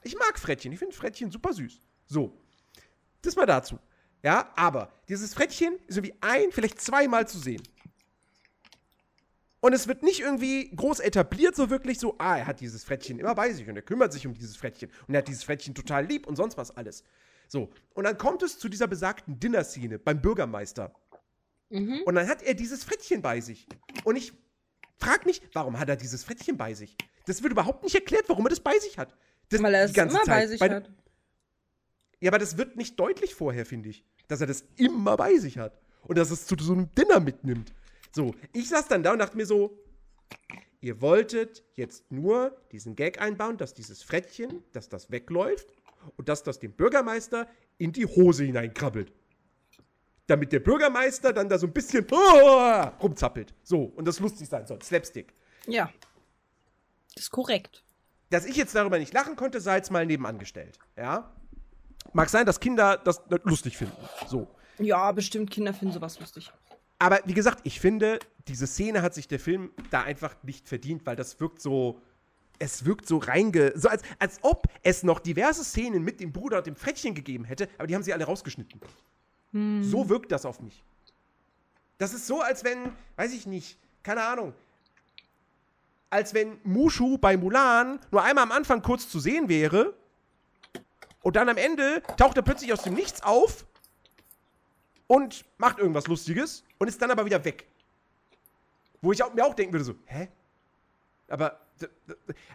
Ich mag Frettchen, ich finde Frettchen super süß. So. Das mal dazu. Ja, aber dieses Frettchen ist irgendwie ein, vielleicht zweimal zu sehen. Und es wird nicht irgendwie groß etabliert, so wirklich so, ah, er hat dieses Frettchen immer bei sich und er kümmert sich um dieses Frettchen und er hat dieses Frettchen total lieb und sonst was alles. So, und dann kommt es zu dieser besagten Dinner-Szene beim Bürgermeister. Mhm. Und dann hat er dieses Frettchen bei sich. Und ich frage mich, warum hat er dieses Frettchen bei sich? Das wird überhaupt nicht erklärt, warum er das bei sich hat. Das, Weil er es immer bei Zeit. sich Bei- hat. Ja, aber das wird nicht deutlich vorher, finde ich. Dass er das immer bei sich hat. Und dass es zu so einem Dinner mitnimmt. So, ich saß dann da und dachte mir so, ihr wolltet jetzt nur diesen Gag einbauen, dass dieses Frettchen, dass das wegläuft und dass das dem Bürgermeister in die Hose hineinkrabbelt. Damit der Bürgermeister dann da so ein bisschen rumzappelt. So, und das lustig sein soll. Slapstick. Ja. Das ist korrekt. Dass ich jetzt darüber nicht lachen konnte, sei jetzt mal nebenan gestellt. Ja? Mag sein, dass Kinder das lustig finden. So. Ja, bestimmt Kinder finden sowas lustig. Aber wie gesagt, ich finde, diese Szene hat sich der Film da einfach nicht verdient, weil das wirkt so. Es wirkt so reinge. So als, als ob es noch diverse Szenen mit dem Bruder und dem Frettchen gegeben hätte, aber die haben sie alle rausgeschnitten. So wirkt das auf mich. Das ist so, als wenn, weiß ich nicht, keine Ahnung, als wenn Mushu bei Mulan nur einmal am Anfang kurz zu sehen wäre und dann am Ende taucht er plötzlich aus dem Nichts auf und macht irgendwas Lustiges und ist dann aber wieder weg. Wo ich auch, mir auch denken würde, so, hä? Aber,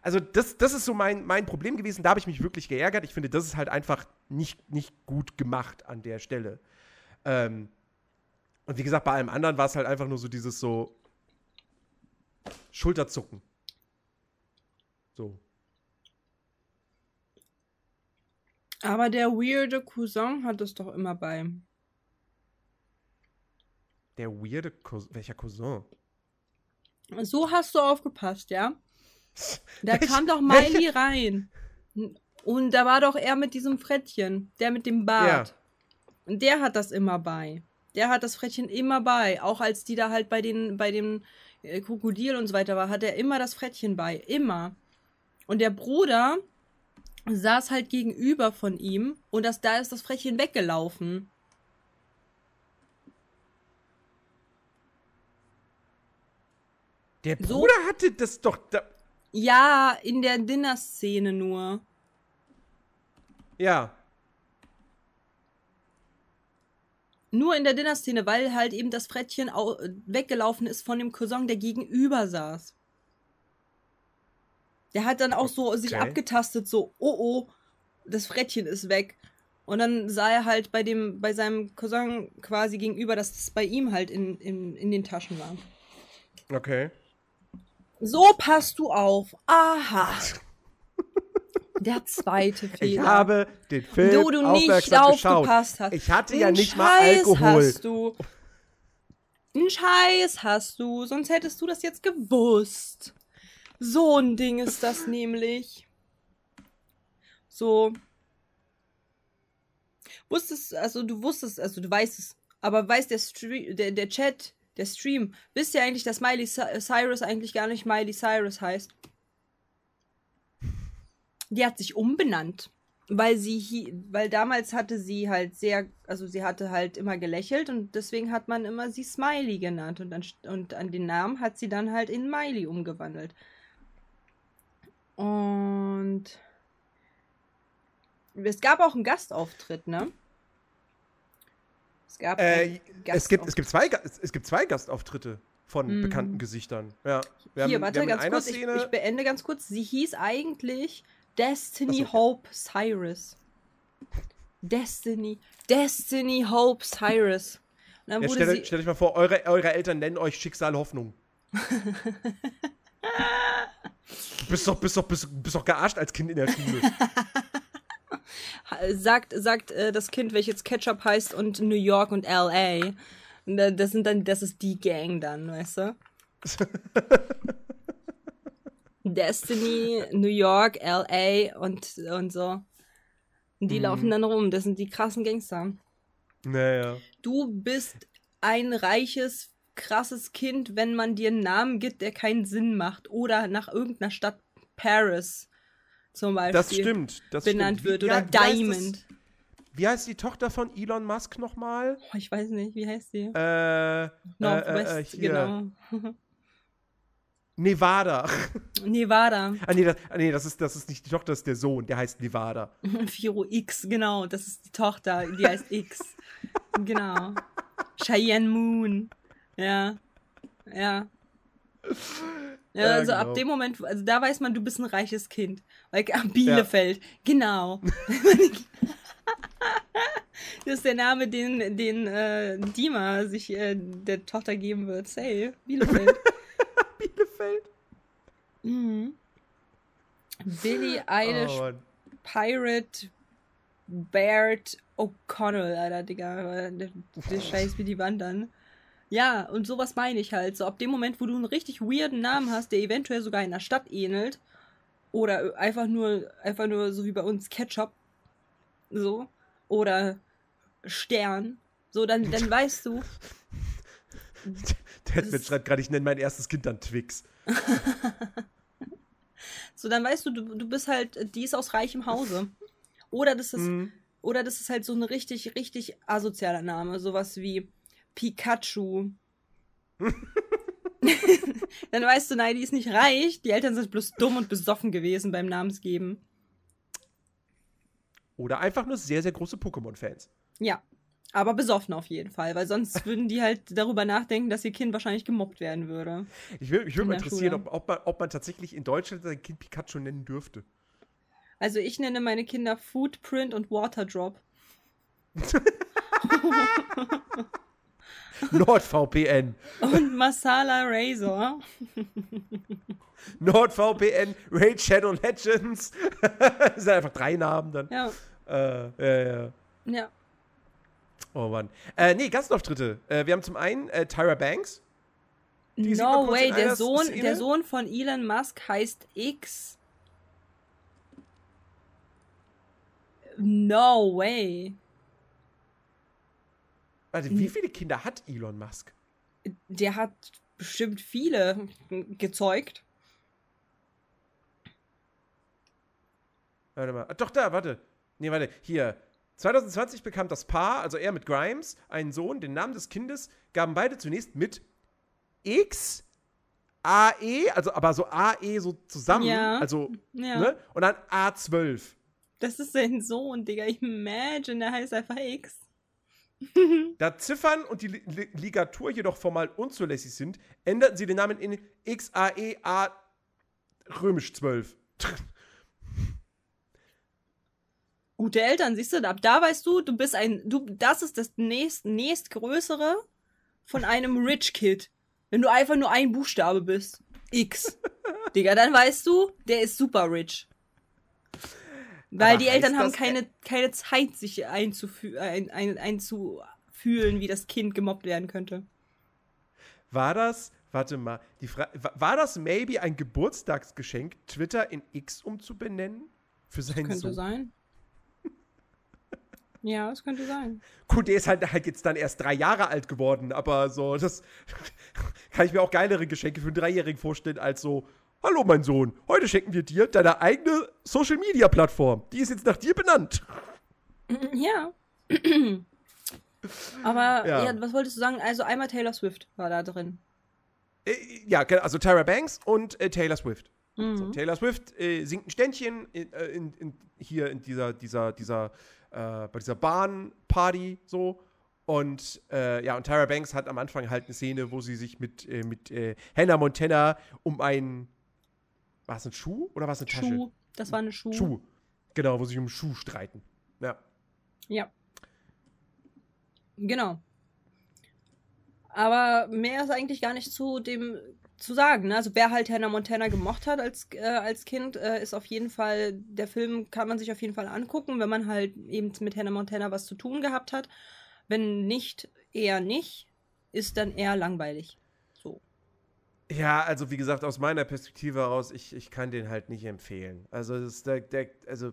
also das, das ist so mein, mein Problem gewesen, da habe ich mich wirklich geärgert. Ich finde, das ist halt einfach nicht, nicht gut gemacht an der Stelle. Ähm, und wie gesagt, bei allem anderen war es halt einfach nur so dieses so Schulterzucken. So. Aber der weirde Cousin hat es doch immer bei. Der weirde Cousin, welcher Cousin? So hast du aufgepasst, ja? Da kam doch Miley rein. Und da war doch er mit diesem Frettchen, der mit dem Bart. Und der hat das immer bei. Der hat das Frettchen immer bei. Auch als die da halt bei den, bei den äh, Krokodilen und so weiter war, hat er immer das Frettchen bei. Immer. Und der Bruder saß halt gegenüber von ihm und das, da ist das Frettchen weggelaufen. Der So- Bruder hatte das doch. Da, Ja, in der Dinner-Szene nur. ja. Nur in der Dinner-Szene, weil halt eben das Frettchen au weggelaufen ist von dem Cousin, der gegenüber saß. Der hat dann auch so sich abgetastet, so, oh oh, das Frettchen ist weg. Und dann sah er halt bei dem, bei seinem Cousin quasi gegenüber, dass es bei ihm halt in, in, in den Taschen war. Okay. So passt du auf. Aha. Der zweite Fehler. Ich habe den Film Du, du nicht geschaut. aufgepasst hast. Ich hatte ja Einen nicht mal Scheiß Alkohol. Hast du. Einen Scheiß hast du, sonst hättest du das jetzt gewusst. So ein Ding ist das nämlich. So. Wusstest, also du wusstest, also du weißt es, aber weiß der, Stre der, der Chat, der Stream, wisst ihr eigentlich, dass Miley Cy- Cyrus eigentlich gar nicht Miley Cyrus heißt? Die hat sich umbenannt weil sie weil damals hatte sie halt sehr also sie hatte halt immer gelächelt und deswegen hat man immer sie Smiley genannt und, dann, und an den Namen hat sie dann halt in Miley umgewandelt. Und es gab auch einen Gastauftritt ne es gab Äh, es, gibt, es, gibt zwei, es, es gibt zwei Gastauftritte von Mhm. bekannten Gesichtern. Ja. Wir Hier, haben, warte, ganz kurz. Ich, Szene. ich beende ganz kurz. Sie hieß eigentlich Destiny so. Hope Cyrus. Destiny. Destiny Hope Cyrus. Und dann ja, wurde stellt, sie. stellt euch mal vor, eure, eure Eltern nennen euch Schicksal Hoffnung. du bist doch, bist, doch, bist, bist doch gearscht als Kind in der Schule. sagt, sagt äh, das Kind, welches Ketchup heißt und New York und LA. Und da- das sind dann, das ist die Gang dann, weißt du? Destiny, New York, LA und, und so. Und die Mhm. laufen dann rum. Das sind die krassen Gangster. naja. Du bist ein reiches, krasses Kind, wenn man dir einen Namen gibt, der keinen Sinn macht. Oder nach irgendeiner Stadt Paris zum Beispiel Das stimmt. Das benannt stimmt. wird. Wie- Oder wie heißt Diamond. Das, wie heißt die Tochter von Elon Musk nochmal? Oh, ich weiß nicht, wie heißt die? Äh, Northwest, äh, äh, hier. genau. Nevada. Nevada. ah, nee, das, ah, nee das, ist, das ist nicht die Tochter, das ist der Sohn. Der heißt Nevada. Firo X, genau. Das ist die Tochter, die heißt X. genau. Cheyenne Moon. Ja. Ja. Ja, also genau. ab dem Moment, also da weiß man, du bist ein reiches Kind. Weil Bielefeld, genau. das ist der Name, den, den äh, Dima sich äh, der Tochter geben wird. Safe. Bielefeld. Bielefeld. mhm. Billie Eilish Oh. Pirate Baird O'Connell, Alter, Digga. Der, der Scheiß wie die wandern. Ja, und sowas meine ich halt. So ab dem Moment, wo du einen richtig weirden Namen hast, der eventuell sogar in der Stadt ähnelt. Oder einfach nur, einfach nur so wie bei uns Ketchup. So. Oder Stern. So, dann, dann weißt du. Der Edmund schreibt gerade, ich nenne mein erstes Kind dann Twix. So, dann weißt du, du, du bist halt, die ist aus reichem Hause. Oder das ist, Mhm. oder das ist halt so ein richtig, richtig asozialer Name. Sowas wie Pikachu. dann weißt du, nein, die ist nicht reich. Die Eltern sind bloß dumm und besoffen gewesen beim Namensgeben. Oder einfach nur sehr, sehr große Pokémon-Fans. Ja. Aber besoffen auf jeden Fall, weil sonst würden die halt darüber nachdenken, dass ihr Kind wahrscheinlich gemobbt werden würde. Ich würde ich würd In mal interessieren, ob, ob, man, ob man tatsächlich in Deutschland sein Kind Pikachu nennen dürfte. Also ich nenne meine Kinder Footprint und Waterdrop. NordVPN. Und Masala Razor. NordVPN, Raid Shadow Legends. das sind einfach drei Namen dann. Ja, Äh, ja, ja. ja. Oh Mann. Äh, nee, Gastauftritte. Äh, wir haben zum einen äh, Tyra Banks. Die No way, der Sohn, Szene. der Sohn von Elon Musk heißt X. No way. Warte, wie viele Kinder hat Elon Musk? Der hat bestimmt viele gezeugt. Warte mal. Ah, doch, da, warte. Nee, warte. Hier. 2020 bekam das Paar, also er mit Grimes, einen Sohn. Den Namen des Kindes gaben beide zunächst mit X, AE, also aber so AE so zusammen. Ja. Also, Ja. ne? Und dann A12. Das ist sein Sohn, Digga. Imagine, der heißt einfach X. Da Ziffern und die Li Li Ligatur jedoch formal unzulässig sind, änderten sie den Namen in XAEA römisch 12. Gute Eltern, siehst du, ab da weißt du, du bist ein, du, das ist das nächst, nächstgrößere von einem Rich Kid. Wenn du einfach nur ein Buchstabe bist. X. Digga, dann weißt du, der ist super rich. Weil Aber die Eltern haben das, keine, keine Zeit, sich einzufü ein, ein, einzufühlen, wie das Kind gemobbt werden könnte. War das, warte mal, die Fra wa- war das maybe ein Geburtstagsgeschenk, Twitter in X umzubenennen? Für seinen Könnte Sohn? sein. Ja, das könnte sein. Gut, der ist halt, halt jetzt dann erst drei Jahre alt geworden, aber so, das kann ich mir auch geilere Geschenke für einen Dreijährigen vorstellen, als so, hallo mein Sohn, heute schenken wir dir deine eigene Social-Media-Plattform. Die ist jetzt nach dir benannt. Ja. Aber Ja. ja. was wolltest du sagen? Also einmal Taylor Swift war da drin. Äh, ja, also Tyra Banks und äh, Taylor Swift. Mhm. So, Taylor Swift äh, singt ein Ständchen in, äh, in, in, hier in dieser, dieser, dieser, äh, bei dieser Bahnparty so. Und äh, ja, und Tyra Banks hat am Anfang halt eine Szene, wo sie sich mit, äh, mit äh, Hannah Montana um einen, war es ein Schuh oder war es eine Tasche? Schuh. Das war eine Schuh. Schuh. Genau, wo sie um einen Schuh streiten. Ja. Ja. Genau. Aber mehr ist eigentlich gar nicht zu dem zu sagen. Ne? Also wer halt Hannah Montana gemocht hat als, äh, als Kind, äh, ist auf jeden Fall, der Film kann man sich auf jeden Fall angucken, wenn man halt eben mit Hannah Montana was zu tun gehabt hat. Wenn nicht, eher nicht, ist dann eher langweilig. Ja, also wie gesagt, aus meiner Perspektive heraus, ich, ich kann den halt nicht empfehlen. Also, das ist der, der, also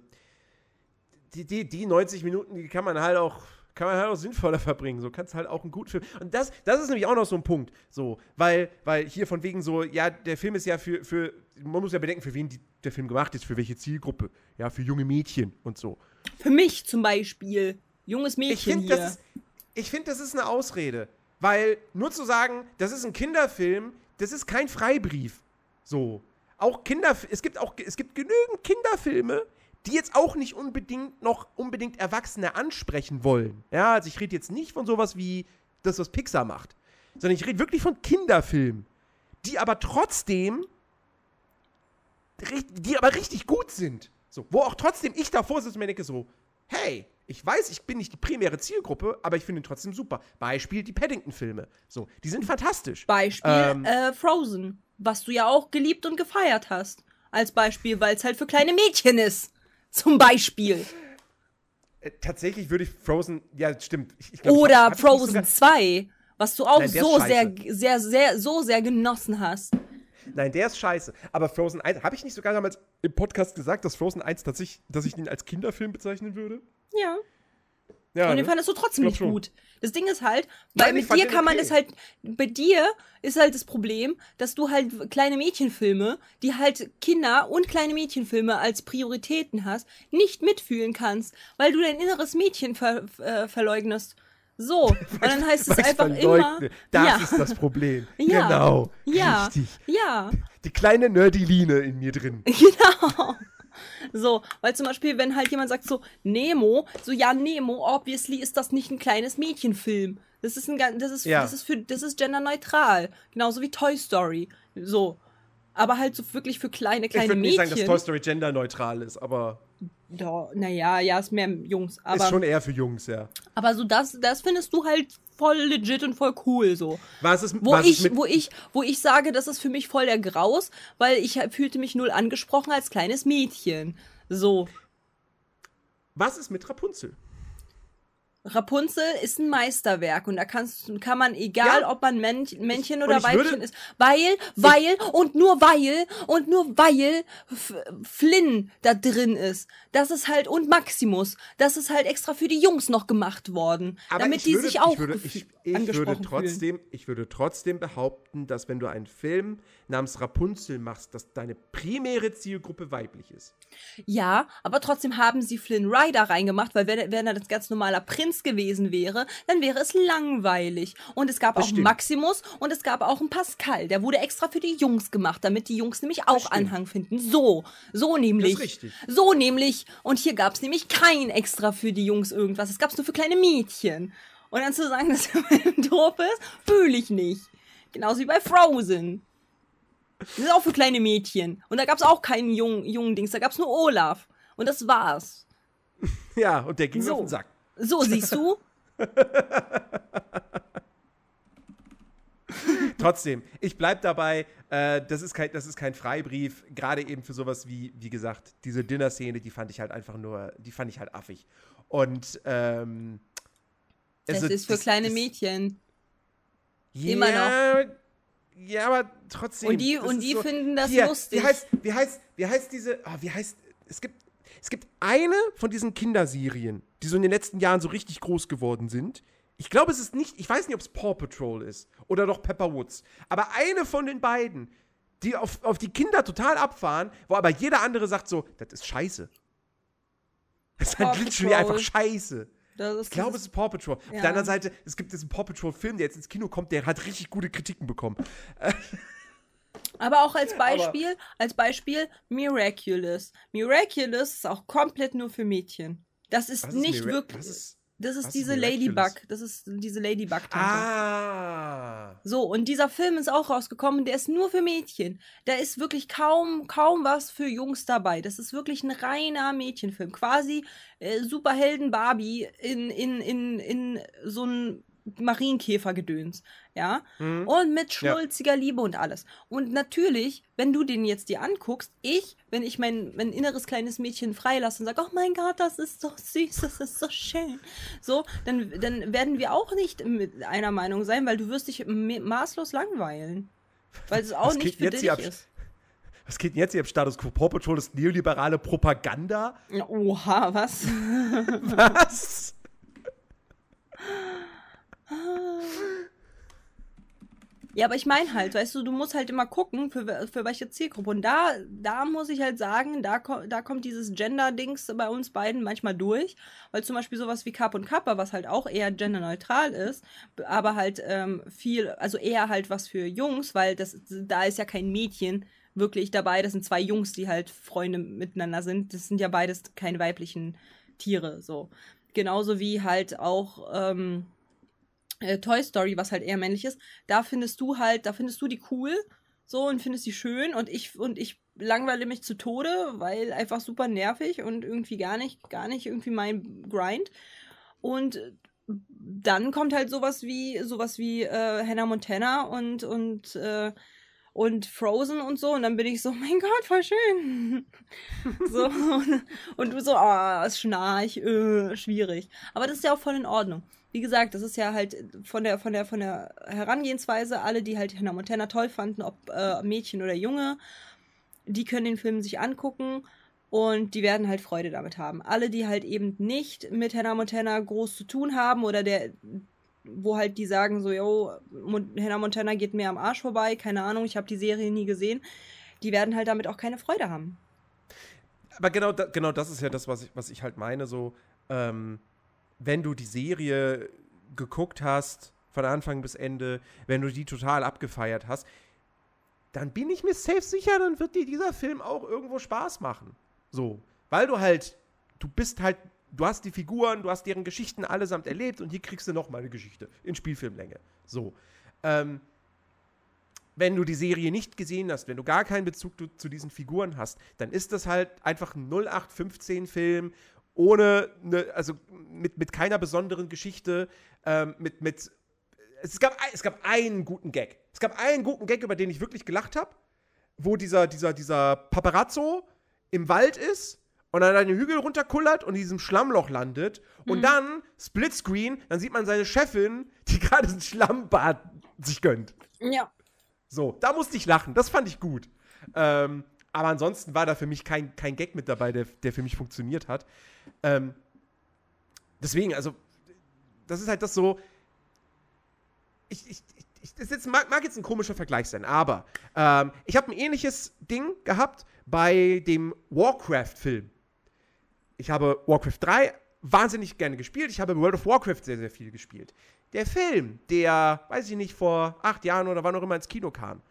die, die, die 90 Minuten, die kann man halt auch, kann man halt auch sinnvoller verbringen. So kannst halt auch einen guten Film. Und das, das ist nämlich auch noch so ein Punkt. So, weil, weil hier von wegen so, ja, der Film ist ja für, für man muss ja bedenken, für wen die, der Film gemacht ist, für welche Zielgruppe. Ja, für junge Mädchen und so. Für mich zum Beispiel. Junges Ich Mädchen finde, hier. das, ist- ich find, das ist eine Ausrede. Weil nur zu sagen, das ist ein Kinderfilm, das ist kein Freibrief. So. Auch Kinder, es gibt auch, es gibt genügend Kinderfilme, die jetzt auch nicht unbedingt noch unbedingt Erwachsene ansprechen wollen. Ja, also ich rede jetzt nicht von sowas wie das, was Pixar macht. Sondern ich rede wirklich von Kinderfilmen, die aber trotzdem, die aber richtig gut sind. So, wo auch trotzdem ich davor sitze und mir denke so, hey, ich weiß, ich bin nicht die primäre Zielgruppe, aber ich finde ihn trotzdem super. Beispiel die Paddington-Filme. So, die sind fantastisch. Beispiel Ähm, äh, Frozen, was du ja auch geliebt und gefeiert hast. Als Beispiel, weil es halt für kleine Mädchen ist. Zum Beispiel. Äh, tatsächlich würde ich Frozen, ja, stimmt. Ich, ich glaub, Oder hab- Frozen 2, was du auch Nein, so sehr, sehr, sehr, so sehr genossen hast. Nein, der ist scheiße. Aber Frozen 1, habe ich nicht sogar damals im Podcast gesagt, dass Frozen 1 tatsächlich, dass ich ihn als Kinderfilm bezeichnen würde? Ja. Ja. Und den ne? fandest du trotzdem nicht schon. gut. Das Ding ist halt, Nein, weil ich mit dir kann man okay. es halt, bei dir ist halt das Problem, dass du halt kleine Mädchenfilme, die halt Kinder und kleine Mädchenfilme als Prioritäten hast, nicht mitfühlen kannst, weil du dein inneres Mädchen ver, äh, verleugnest. So, und dann heißt es einfach immer. Das ja, ist das Problem. Ja. Genau. Ja. Richtig. ja, Die kleine Nerdiline in mir drin. genau. So, weil zum Beispiel, wenn halt jemand sagt so, Nemo, so ja, Nemo, obviously ist das nicht ein kleines Mädchenfilm. Das ist ein das ist, Ja. das ist für, das ist genderneutral. Genauso wie Toy Story. So. Aber halt so wirklich für kleine, Ich kleine würde nicht sagen, Mädchen. dass Toy Story genderneutral ist, aber Ja, naja, ja, ist mehr Jungs. ist Aber, schon eher für Jungs, ja. aber so das, das findest du halt voll legit und voll cool so. Was ist, Wo was ist ich, mit, wo ich, wo ich sage, das ist für mich voll der Graus, weil ich fühlte mich null angesprochen als kleines Mädchen. So. was ist mit Rapunzel? Rapunzel ist ein Meisterwerk und da kannst, kann man, egal Ja. ob man Männ- Männchen oder ich würde- Weibchen ist, weil, weil und nur weil und nur weil F Flynn da drin ist. Das ist halt, und Maximus, das ist halt extra für die Jungs noch gemacht worden, damit die würde, sich auch ich würde, ich, ich angesprochen würde fühlen. trotzdem, ich würde trotzdem behaupten, dass wenn du einen Film namens Rapunzel machst, dass deine primäre Zielgruppe weiblich ist. Ja, aber trotzdem haben sie Flynn Rider reingemacht, weil wenn, wenn er das ganz normaler Prinz gewesen wäre, dann wäre es langweilig. Und es gab Das auch stimmt. Maximus und es gab auch einen Pascal. Der wurde extra für die Jungs gemacht, damit die Jungs nämlich auch. Anhang finden. So, so nämlich. Das ist richtig. So nämlich. Und hier gab es nämlich kein extra für die Jungs irgendwas. Es gab es nur für kleine Mädchen. Und dann zu sagen, dass Film doof ist, fühle ich nicht. Genauso wie bei Frozen. Das ist auch für kleine Mädchen. Und da gab es auch keinen jungen, jungen Dings, da gab es nur Olaf. Und das war's. Ja, und der ging So. auf den Sack. So, siehst du? Trotzdem, ich bleib dabei, äh, das, ist kein, das ist kein Freibrief, gerade eben für sowas wie, wie gesagt, diese Dinner-Szene, die fand ich halt einfach nur, die fand ich halt affig. Und, ähm, Das also ist für das- kleine das- Mädchen. Ja, Immer noch. Ja, aber trotzdem. Und die- und die finden das Hier, lustig. Wie heißt, wie heißt, wie heißt diese, ah, wie heißt, es gibt, es gibt eine von diesen Kinderserien, die so in den letzten Jahren so richtig groß geworden sind. Ich glaube, es ist nicht, ich weiß nicht, ob es Paw Patrol ist oder doch Pepper Woods, aber eine von den beiden, die auf, auf die Kinder total abfahren, wo aber jeder andere sagt so, das ist scheiße. Das ist halt literally einfach scheiße. Ich glaube, es ist Paw Patrol. Auf Ja. der anderen Seite, es gibt diesen Paw Patrol-Film, der jetzt ins Kino kommt, der hat richtig gute Kritiken bekommen. Aber auch als Beispiel, als Beispiel Miraculous. Miraculous ist auch komplett nur für Mädchen. Das ist ist nicht Mira- wirklich. ist- das ist was diese? Ladybug. Das ist diese Ladybug-Tante. Ah. So, und dieser Film ist auch rausgekommen, der ist nur für Mädchen. Da ist wirklich kaum, kaum was für Jungs dabei. Das ist wirklich ein reiner Mädchenfilm. Quasi äh, Superhelden Barbie in, in, in, in so ein Marienkäfergedöns. Ja? Mhm. Und mit Ja. schnulziger Liebe und alles. Und natürlich, wenn du den jetzt dir anguckst, ich, wenn ich mein, mein inneres kleines Mädchen freilasse und sage, oh mein Gott, das ist so süß, das ist so schön. So, dann, dann werden wir auch nicht mit einer Meinung sein, weil du wirst dich ma- maßlos langweilen. Weil es auch Was nicht für jetzt dich ab? ist. Was geht denn jetzt hier im Status quo? Paw Patrol ist neoliberale Propaganda? Oha, was? Was? Ja, aber ich meine halt, weißt du, du musst halt immer gucken, für, für welche Zielgruppe. Und da, da muss ich halt sagen, da, da kommt dieses Gender-Dings bei uns beiden manchmal durch. Weil zum Beispiel sowas wie Cup und Kappa, was halt auch eher genderneutral ist, aber halt ähm, viel, also eher halt was für Jungs, weil das, da ist ja kein Mädchen wirklich dabei. Das sind zwei Jungs, die halt Freunde miteinander sind. Das sind ja beides keine weiblichen Tiere, so. Genauso wie halt auch, ähm, äh, Toy Story, was halt eher männlich ist, da findest du halt, da findest du die cool so und findest die schön und ich und ich langweile mich zu Tode, weil einfach super nervig und irgendwie gar nicht, gar nicht irgendwie mein Grind. Und dann kommt halt sowas wie sowas wie äh, Hannah Montana und und äh, und Frozen und so und dann bin ich so mein Gott voll schön. So und, und du so ah oh, Schnarch äh, schwierig. Aber das ist ja auch voll in Ordnung wie gesagt das ist ja halt von der von der von der Herangehensweise alle die halt Hannah Montana toll fanden ob äh, Mädchen oder Junge die können den Film sich angucken und die werden halt Freude damit haben. Alle, die halt eben nicht mit Hannah Montana groß zu tun haben oder der, wo halt die sagen so, yo, Hannah Montana geht mir am Arsch vorbei, keine Ahnung, ich habe die Serie nie gesehen, die werden halt damit auch keine Freude haben. Aber genau, genau das ist ja das, was ich, was ich halt meine, so, ähm, wenn du die Serie geguckt hast, von Anfang bis Ende, wenn du die total abgefeiert hast, dann bin ich mir safe sicher, dann wird dir dieser Film auch irgendwo Spaß machen. So, weil du halt, du bist halt, du hast die Figuren, du hast deren Geschichten allesamt erlebt und hier kriegst du noch mal eine Geschichte in Spielfilmlänge. So. Ähm, wenn du die Serie nicht gesehen hast, wenn du gar keinen Bezug zu, zu diesen Figuren hast, dann ist das halt einfach ein 0815-Film ohne, ne, also mit, mit keiner besonderen Geschichte, ähm, mit, mit es gab, es gab einen guten Gag. Es gab einen guten Gag, über den ich wirklich gelacht habe, wo dieser, dieser, dieser Paparazzo im Wald ist und dann einen Hügel runterkullert und in diesem Schlammloch landet. Und mhm. dann, Splitscreen, dann sieht man seine Chefin, die gerade ein Schlammbad sich gönnt. Ja. So, da musste ich lachen. Das fand ich gut. Ähm, aber ansonsten war da für mich kein, kein Gag mit dabei, der, der für mich funktioniert hat. Ähm, deswegen, also, das ist halt das so. Ich, ich, ich, das jetzt, mag, mag, jetzt ein komischer Vergleich sein, aber ähm, ich habe ein ähnliches Ding gehabt bei dem Warcraft-Film. Ich habe Warcraft 3 wahnsinnig gerne gespielt. Ich habe World of Warcraft sehr, sehr viel gespielt. Der Film, der, weiß ich nicht, vor acht Jahren oder wann auch immer ins Kino kam,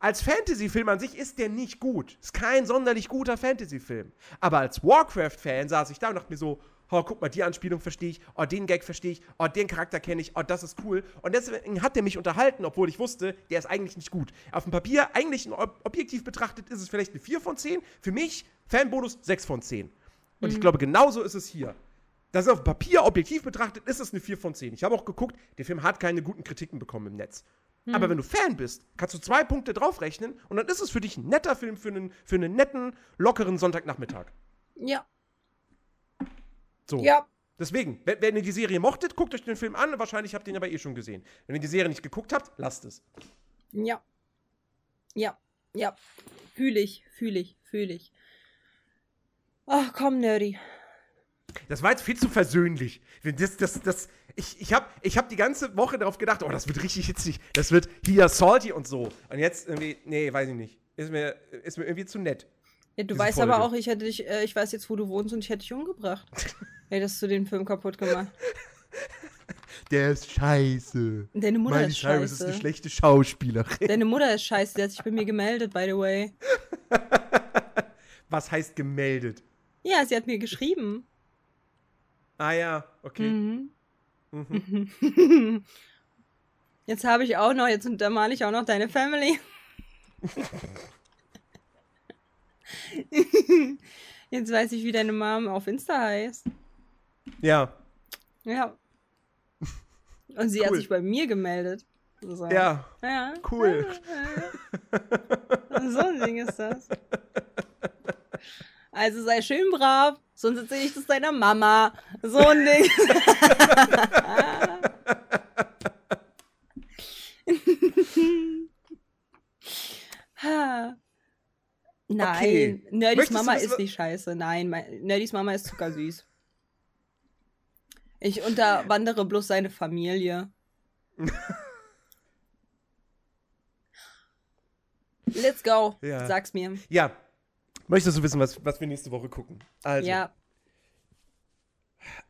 als Fantasy-Film an sich ist der nicht gut. Ist kein sonderlich guter Fantasy-Film. Aber als Warcraft-Fan saß ich da und dachte mir so, oh, guck mal, die Anspielung verstehe ich, oh, den Gag verstehe ich, oh, den Charakter kenne ich, oh, das ist cool. Und deswegen hat er mich unterhalten, obwohl ich wusste, der ist eigentlich nicht gut. Auf dem Papier, eigentlich objektiv betrachtet, ist es vielleicht eine 4 von 10. Für mich, Fanbonus 6 von 10. Und mhm. ich glaube, genauso ist es hier. Das ist auf dem Papier, objektiv betrachtet, ist es eine 4 von 10. Ich habe auch geguckt, der Film hat keine guten Kritiken bekommen im Netz. Mhm. Aber wenn du Fan bist, kannst du zwei Punkte draufrechnen und dann ist es für dich ein netter Film für einen, für einen netten, lockeren Sonntagnachmittag. Ja, so. Ja. Deswegen, wenn, wenn, ihr die Serie mochtet, guckt euch den Film an. Wahrscheinlich habt ihr ihn aber eh schon gesehen. Wenn ihr die Serie nicht geguckt habt, lasst es. Ja. Ja. Ja. Fühle ich, fühle ich, fühle ich. Ach, komm, Nerdy. Das war jetzt viel zu versöhnlich. Das, das, das, ich ich habe ich hab die ganze Woche darauf gedacht, oh, das wird richtig hitzig. Das wird hier salty und so. Und jetzt irgendwie, nee, weiß ich nicht. Ist mir, ist mir irgendwie zu nett. Ja, du weißt Folge. aber auch, ich hätte dich, äh, ich weiß jetzt, wo du wohnst und ich hätte dich umgebracht. Hättest du den Film kaputt gemacht. Der ist scheiße. Deine Mutter Miley ist scheiße. Cyrus ist eine schlechte Schauspielerin. Deine Mutter ist scheiße, die hat sich bei mir gemeldet, by the way. Was heißt gemeldet? Ja, sie hat mir geschrieben. Ah ja, okay. Mhm. Mhm. Jetzt habe ich auch noch, jetzt untermale ich auch noch deine Family. Jetzt weiß ich, wie deine Mom auf Insta heißt. Ja. Ja. Und sie cool. hat sich bei mir gemeldet. So. Ja. ja. Cool. so ein Ding ist das. Also sei schön brav, sonst erzähle ich das deiner Mama. So ein Ding. Nein, okay. Nerdys Möchtest Mama ist nicht scheiße. Nein, Nerdys Mama ist zuckersüß. Ich unterwandere bloß seine Familie. Let's go. Ja. Sag's mir. Ja. Möchtest du wissen, was, was wir nächste Woche gucken? Also. Ja.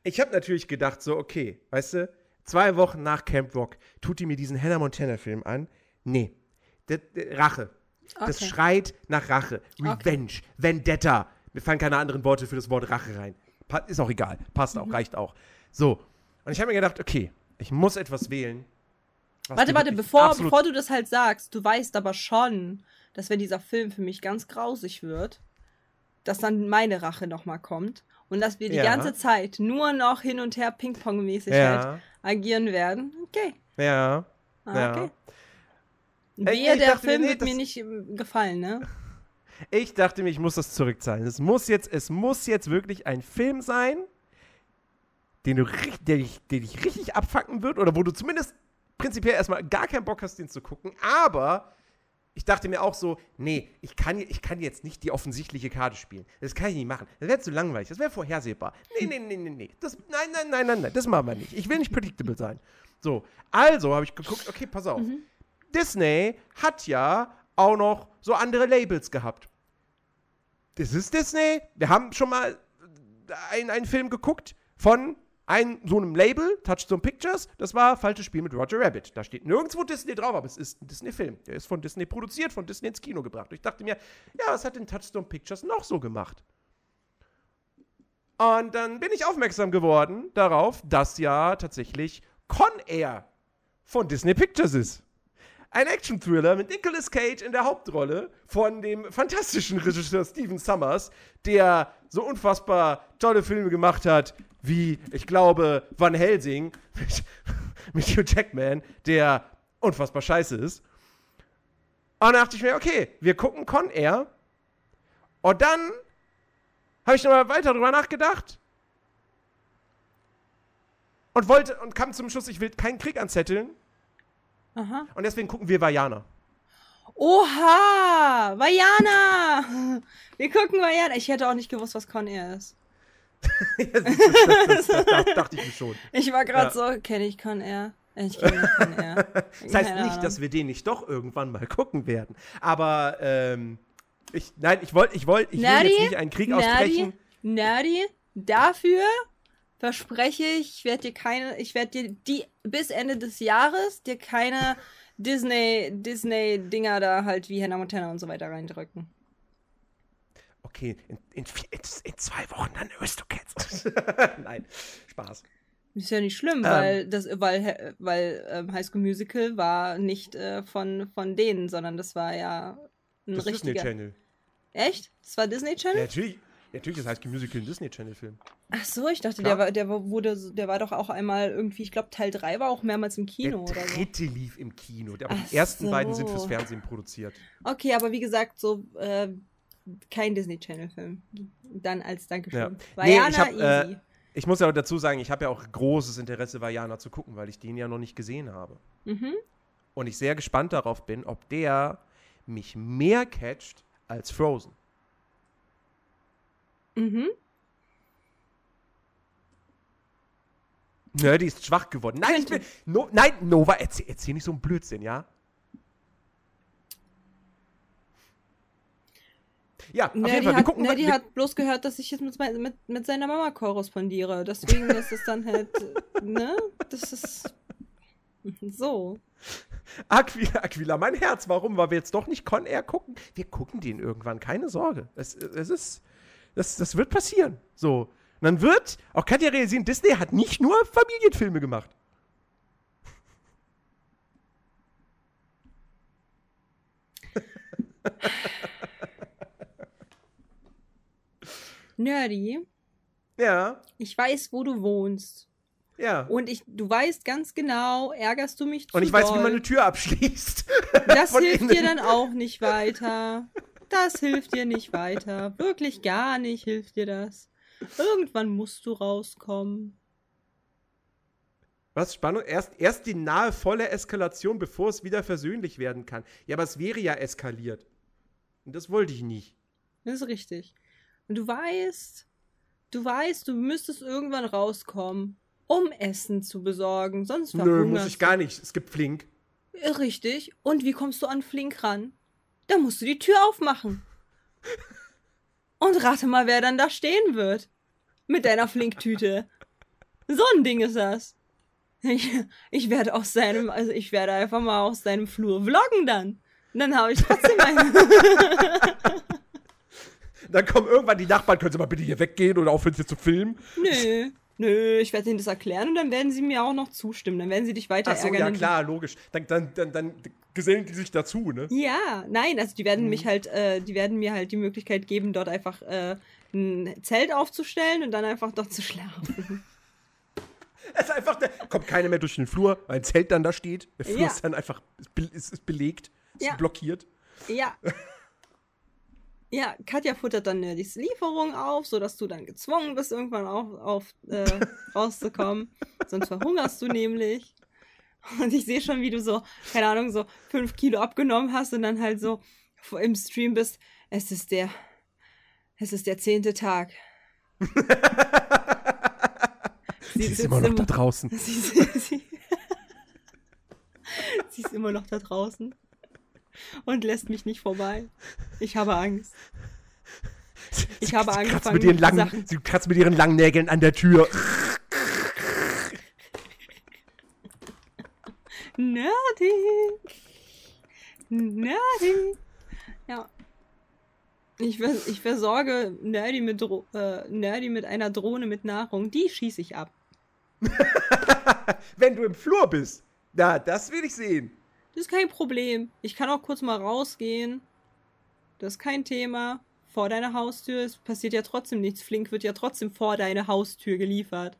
Ich habe natürlich gedacht, so, okay, weißt du, zwei Wochen nach Camp Rock tut die mir diesen Hannah Montana-Film an. Nee. D Rache. Okay. Das schreit nach Rache. Revenge, okay. Vendetta. Mir fallen keine anderen Worte für das Wort Rache rein. Pa ist auch egal. Passt auch, mhm. reicht auch. So. Und ich habe mir gedacht, okay, ich muss etwas wählen. Warte, warte, bevor, bevor du das halt sagst, du weißt aber schon, dass wenn dieser Film für mich ganz grausig wird, dass dann meine Rache nochmal kommt und dass wir die Ja. ganze Zeit nur noch hin und her Ping-Pong-mäßig halt Ja, agieren werden. Okay. ja. Ah, Ja. okay. Ey, Wehe, der dachte Film nee, wird mir nicht ähm, gefallen, ne? Ich dachte mir, ich muss das zurückzahlen. Es muss jetzt, es muss jetzt wirklich ein Film sein, den du richtig, der dich, der dich richtig abfacken wird oder wo du zumindest prinzipiell erstmal gar keinen Bock hast, den zu gucken. Aber ich dachte mir auch so, nee, ich kann, ich kann jetzt nicht die offensichtliche Karte spielen. Das kann ich nicht machen. Das wäre zu langweilig. Das wäre vorhersehbar. Nee, nee, nee, nee, nee. Das, nein, nein, nein, nein, nein. Das machen wir nicht. Ich will nicht predictable sein. So, also habe ich geguckt, okay, pass auf. Disney hat ja auch noch so andere Labels gehabt. Das ist Disney. Wir haben schon mal einen, einen Film geguckt von einem, so einem Label, Touchstone Pictures. Das war Falsches Spiel mit Roger Rabbit. Da steht nirgendwo Disney drauf, aber es ist ein Disney-Film. Der ist von Disney produziert, von Disney ins Kino gebracht. Und ich dachte mir, ja, was hat denn Touchstone Pictures noch so gemacht? Und dann bin ich aufmerksam geworden darauf, dass ja tatsächlich Con Air von Disney Pictures ist. Ein Action-Thriller mit Nicolas Cage in der Hauptrolle von dem fantastischen Regisseur Steven Summers, der so unfassbar tolle Filme gemacht hat, wie, ich glaube, Van Helsing mit, mit Hugh Jackman, der unfassbar scheiße ist. Und dann dachte ich mir, okay, wir gucken Con Air. Und dann habe ich nochmal weiter drüber nachgedacht. Und wollte und kam zum Schluss, ich will keinen Krieg anzetteln. Aha. Und deswegen gucken wir Vajana. Oha! Vajana! Wir gucken Vajana. Ich hätte auch nicht gewusst, was Con Air ist. das, das, das, das dachte ich mir schon. Ich war gerade Ja. so, kenne ich Con Air? Ich kenne nicht Con Air. Das heißt nicht, dass wir den nicht doch irgendwann mal gucken werden. Aber ähm, ich, nein, ich wollte, ich wollte, ich will Nerdy? jetzt nicht einen Krieg ausbrechen. Nerdy, dafür verspreche ich, ich werde dir keine, ich werde dir die bis Ende des Jahres dir keine Disney, Disney-Dinger da halt wie Hannah Montana und so weiter reindrücken. Okay, in, in, vier- in, in zwei Wochen dann Aristocats. nein, Spaß. Ist ja nicht schlimm, Ähm. weil das, weil, weil ähm, High School Musical war nicht äh, von, von denen, sondern das war ja ein Das Disney richtiger. Channel. Echt? Das war Disney Ja, Channel? Natürlich, High School Musical Disney Channel Film. Ach so, ich dachte, Klar. der war, der wurde, der war doch auch einmal irgendwie, ich glaube Teil 3 war auch mehrmals im Kino Der oder so. dritte lief im Kino, aber Ach die ersten so. beiden sind fürs Fernsehen produziert. Okay, aber wie gesagt, so äh, kein Disney Channel Film. Dann als Dankeschön. Ja. War Nee, ich hab, easy. äh, Ich muss ja dazu sagen, ich habe ja auch großes Interesse, Vajana zu gucken, weil ich den ja noch nicht gesehen habe. mhm. Und ich sehr gespannt darauf bin, ob der mich mehr catcht als Frozen. Mhm. Ne, die ist schwach geworden. Nein, ich bin, no, nein Nova, erzähl, erzähl nicht so einen Blödsinn, ja? Ja, auf Ne, jeden Fall. Wir hat, gucken ne, die wir, hat bloß gehört, dass ich jetzt mit, mit, mit seiner Mama korrespondiere. Deswegen ist es dann halt, ne? Das ist so. Aquila, Aquila, mein Herz, warum? Weil wir jetzt doch nicht Con Air gucken? Wir gucken den irgendwann, keine Sorge. Es, es ist, das, das wird passieren. So. Und dann wird, auch Katja realisieren, Disney hat nicht nur Familienfilme gemacht. Nerdy, Ja, ich weiß, wo du wohnst. ja. Und ich, du weißt ganz genau, ärgerst du mich zu Und ich weiß, wie doll. man eine Tür abschließt. Das hilft innen. dir dann auch nicht weiter. Das hilft dir nicht weiter. Wirklich gar nicht hilft dir das. Irgendwann musst du rauskommen. Was Spannung? Erst, erst die nahe volle Eskalation, bevor es wieder versöhnlich werden kann. Ja, aber es wäre ja eskaliert. Und das wollte ich nicht. Das ist richtig. Und du weißt, du weißt, du müsstest irgendwann rauskommen, um Essen zu besorgen. Sonst Nö, muss ich gar nicht. Es gibt Flink. Richtig. Und wie kommst du an Flink ran? Da musst du die Tür aufmachen. Und rate mal, wer dann da stehen wird. Mit deiner Flinktüte. So ein Ding ist das. Ich, ich werde aus seinem, also ich werde einfach mal aus seinem Flur vloggen dann. Und dann habe ich trotzdem einen. Dann kommen irgendwann die Nachbarn, können Sie mal bitte hier weggehen oder aufhören, hier zu filmen? Nö. Nö, ich werde ihnen das erklären und dann werden sie mir auch noch zustimmen. Dann werden sie dich weiter Ach so, ärgern. ja klar, logisch. Dann, dann, dann, dann gesellen die sich dazu, ne? Ja, nein, also die werden Mhm. mich halt, äh, die werden mir halt die Möglichkeit geben, dort einfach äh, ein Zelt aufzustellen und dann einfach dort zu schlafen. Es ist einfach, der, kommt keiner mehr durch den Flur, weil ein Zelt dann da steht. Der Flur Ja. ist dann einfach, ist, be- ist, ist belegt, ist Ja. blockiert. ja. Ja, Katja futtert dann äh, die Lieferung auf, sodass du dann gezwungen bist, irgendwann auf, auf äh, rauszukommen. Sonst verhungerst du nämlich. Und ich sehe schon, wie du so, keine Ahnung, so fünf Kilo abgenommen hast und dann halt so im Stream bist. Es ist der, es ist der zehnte Tag. Sie ist sitzt immer noch im- da draußen. Sie, sie, sie, sie ist immer noch da draußen und lässt mich nicht vorbei. Ich habe Angst. Ich sie, habe sie angefangen, mit ihren langen, Sachen- Sie kratzt mit ihren langen Nägeln an der Tür. Nerdy. Nerdy. Ja. Ich, vers ich versorge Nerdy mit, äh, Nerdy mit einer Drohne mit Nahrung. Die schieße ich ab. Wenn du im Flur bist. Na, das will ich sehen. Das ist kein Problem. Ich kann auch kurz mal rausgehen. Das ist kein Thema. Vor deiner Haustür. Es passiert ja trotzdem nichts. Flink wird ja trotzdem vor deine Haustür geliefert.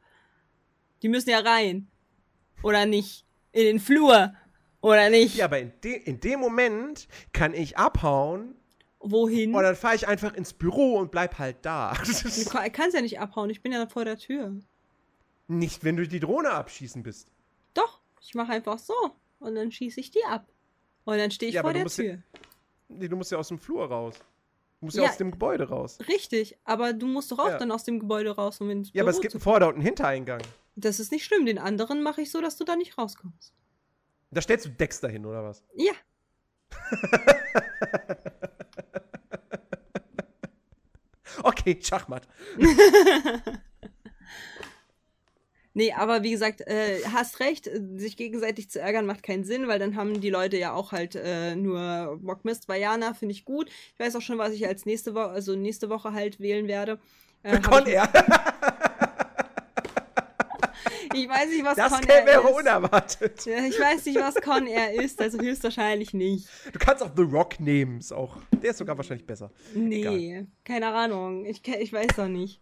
Die müssen ja rein. Oder nicht? In den Flur. Oder nicht? Ja, aber in, de in dem Moment kann ich abhauen Wohin? und dann fahre ich einfach ins Büro und bleib halt da. Du kann- kannst ja nicht abhauen. Ich bin ja vor der Tür. Nicht, wenn du die Drohne abschießen bist. Doch. Ich mache einfach so. Und dann schieße ich die ab. Und dann stehe ich Ja, aber vor du der musst ja- Tür. Nee, du musst ja aus dem Flur raus. Du musst ja, Ja. aus dem Gebäude raus. Richtig. Aber du musst doch auch Ja. dann aus dem Gebäude raus, um ins Ja, aber es gibt einen Vorder- und einen Hintereingang. Das ist nicht schlimm. Den anderen mache ich so, dass du da nicht rauskommst. Da stellst du Dexter hin, oder was? Ja. Okay, Schachmatt. Nee, aber wie gesagt, äh, hast recht, äh, sich gegenseitig zu ärgern macht keinen Sinn, weil dann haben die Leute ja auch halt äh, nur Bock Mist. Vajana finde ich gut. Ich weiß auch schon, was ich als nächste Woche, also nächste Woche halt wählen werde. Äh, Con ich, Air. ich weiß nicht, was Das Con wäre Air ist. unerwartet. Ich weiß nicht, was Con Air ist, also höchstwahrscheinlich nicht. Du kannst auch The Rock nehmen, ist auch. Der ist sogar wahrscheinlich besser. Nee, keine Ahnung. Ich, ich weiß auch nicht.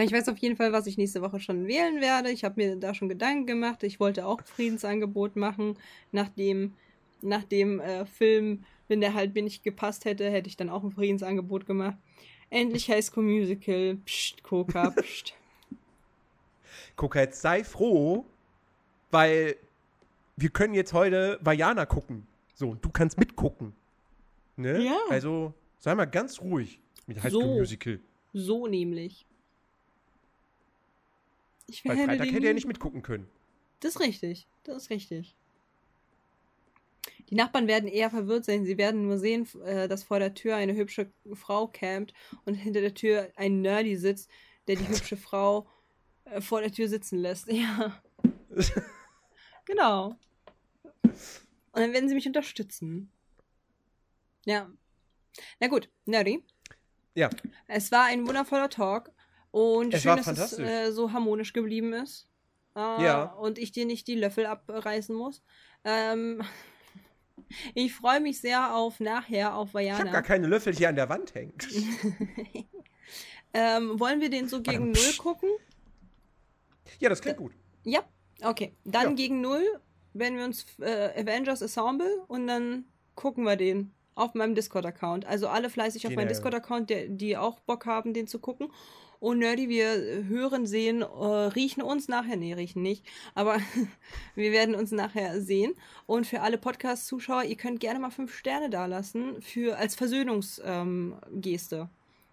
Ich weiß auf jeden Fall, was ich nächste Woche schon wählen werde. Ich habe mir da schon Gedanken gemacht. Ich wollte auch ein Friedensangebot machen. Nach dem, nach dem äh, Film, wenn der halt mir nicht gepasst hätte, hätte ich dann auch ein Friedensangebot gemacht. Endlich High School Musical. Psst, Coca, psst. Guck, jetzt sei froh, weil wir können jetzt heute Vajana gucken. So, und du kannst mitgucken. Ne? Ja. Also, sei mal ganz ruhig mit High School So. Musical. So nämlich. Ich Weil Freitag den hätte er nicht mitgucken können. Das ist richtig. Das ist richtig. Die Nachbarn werden eher verwirrt sein. Sie werden nur sehen, äh, dass vor der Tür eine hübsche Frau campt und hinter der Tür ein Nerdy sitzt, der die hübsche Frau äh, vor der Tür sitzen lässt. Ja. genau. Und dann werden sie mich unterstützen. Ja. Na gut, Nerdy. Ja. Es war ein wundervoller Talk und Es schön, dass es äh, so harmonisch geblieben ist. Äh, Ja. Und ich dir nicht die Löffel abreißen muss. Ähm, ich freue mich sehr auf nachher auf Ich habe gar Vajana. keine Löffel hier an der Wand hängen. Ähm, wollen wir den so gegen. Null gucken? Ja, das klingt gut. Ja. Okay. Dann Ja. gegen Null werden wir uns äh, Avengers Ensemble und dann gucken wir den auf meinem Discord-Account. Also alle fleißig auf meinem. Discord-Account, die auch Bock haben, den zu gucken. Und Nerdy, wir hören, sehen, äh, riechen uns nachher. Nee, riechen nicht. Aber wir werden uns nachher sehen. Und für alle Podcast-Zuschauer, ihr könnt gerne mal fünf Sterne dalassen für, als Versöhnungsgeste. Ähm,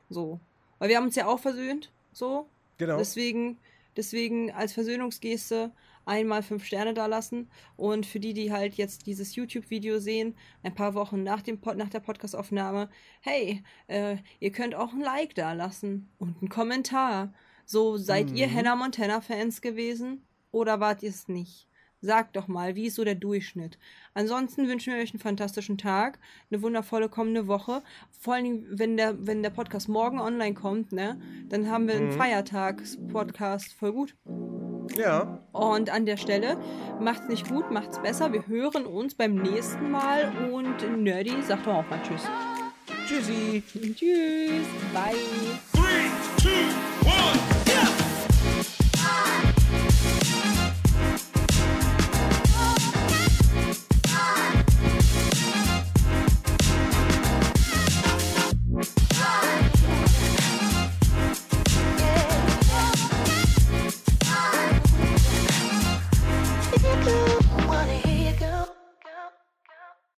so. Weil wir haben uns ja auch versöhnt. So. Genau. Deswegen, deswegen als Versöhnungsgeste einmal fünf Sterne da lassen. Und für die, die halt jetzt dieses YouTube-Video sehen, ein paar Wochen nach, dem Pod nach der Podcastaufnahme, hey, äh, ihr könnt auch ein Like da lassen und einen Kommentar. So, seid ihr Mhm. Hannah Montana-Fans gewesen oder wart ihr es nicht? Sagt doch mal, wie ist so der Durchschnitt? Ansonsten wünschen wir euch einen fantastischen Tag, eine wundervolle kommende Woche. Vor allen Dingen, wenn der, wenn der Podcast morgen online kommt, ne, dann haben wir einen Mhm. Feiertags-Podcast. Voll gut. Ja. Und an der Stelle, macht's nicht gut, macht's besser. Wir hören uns beim nächsten Mal und Nerdy sagt doch auch mal Tschüss. Tschüssi. Tschüss. Bye. Three, two, one,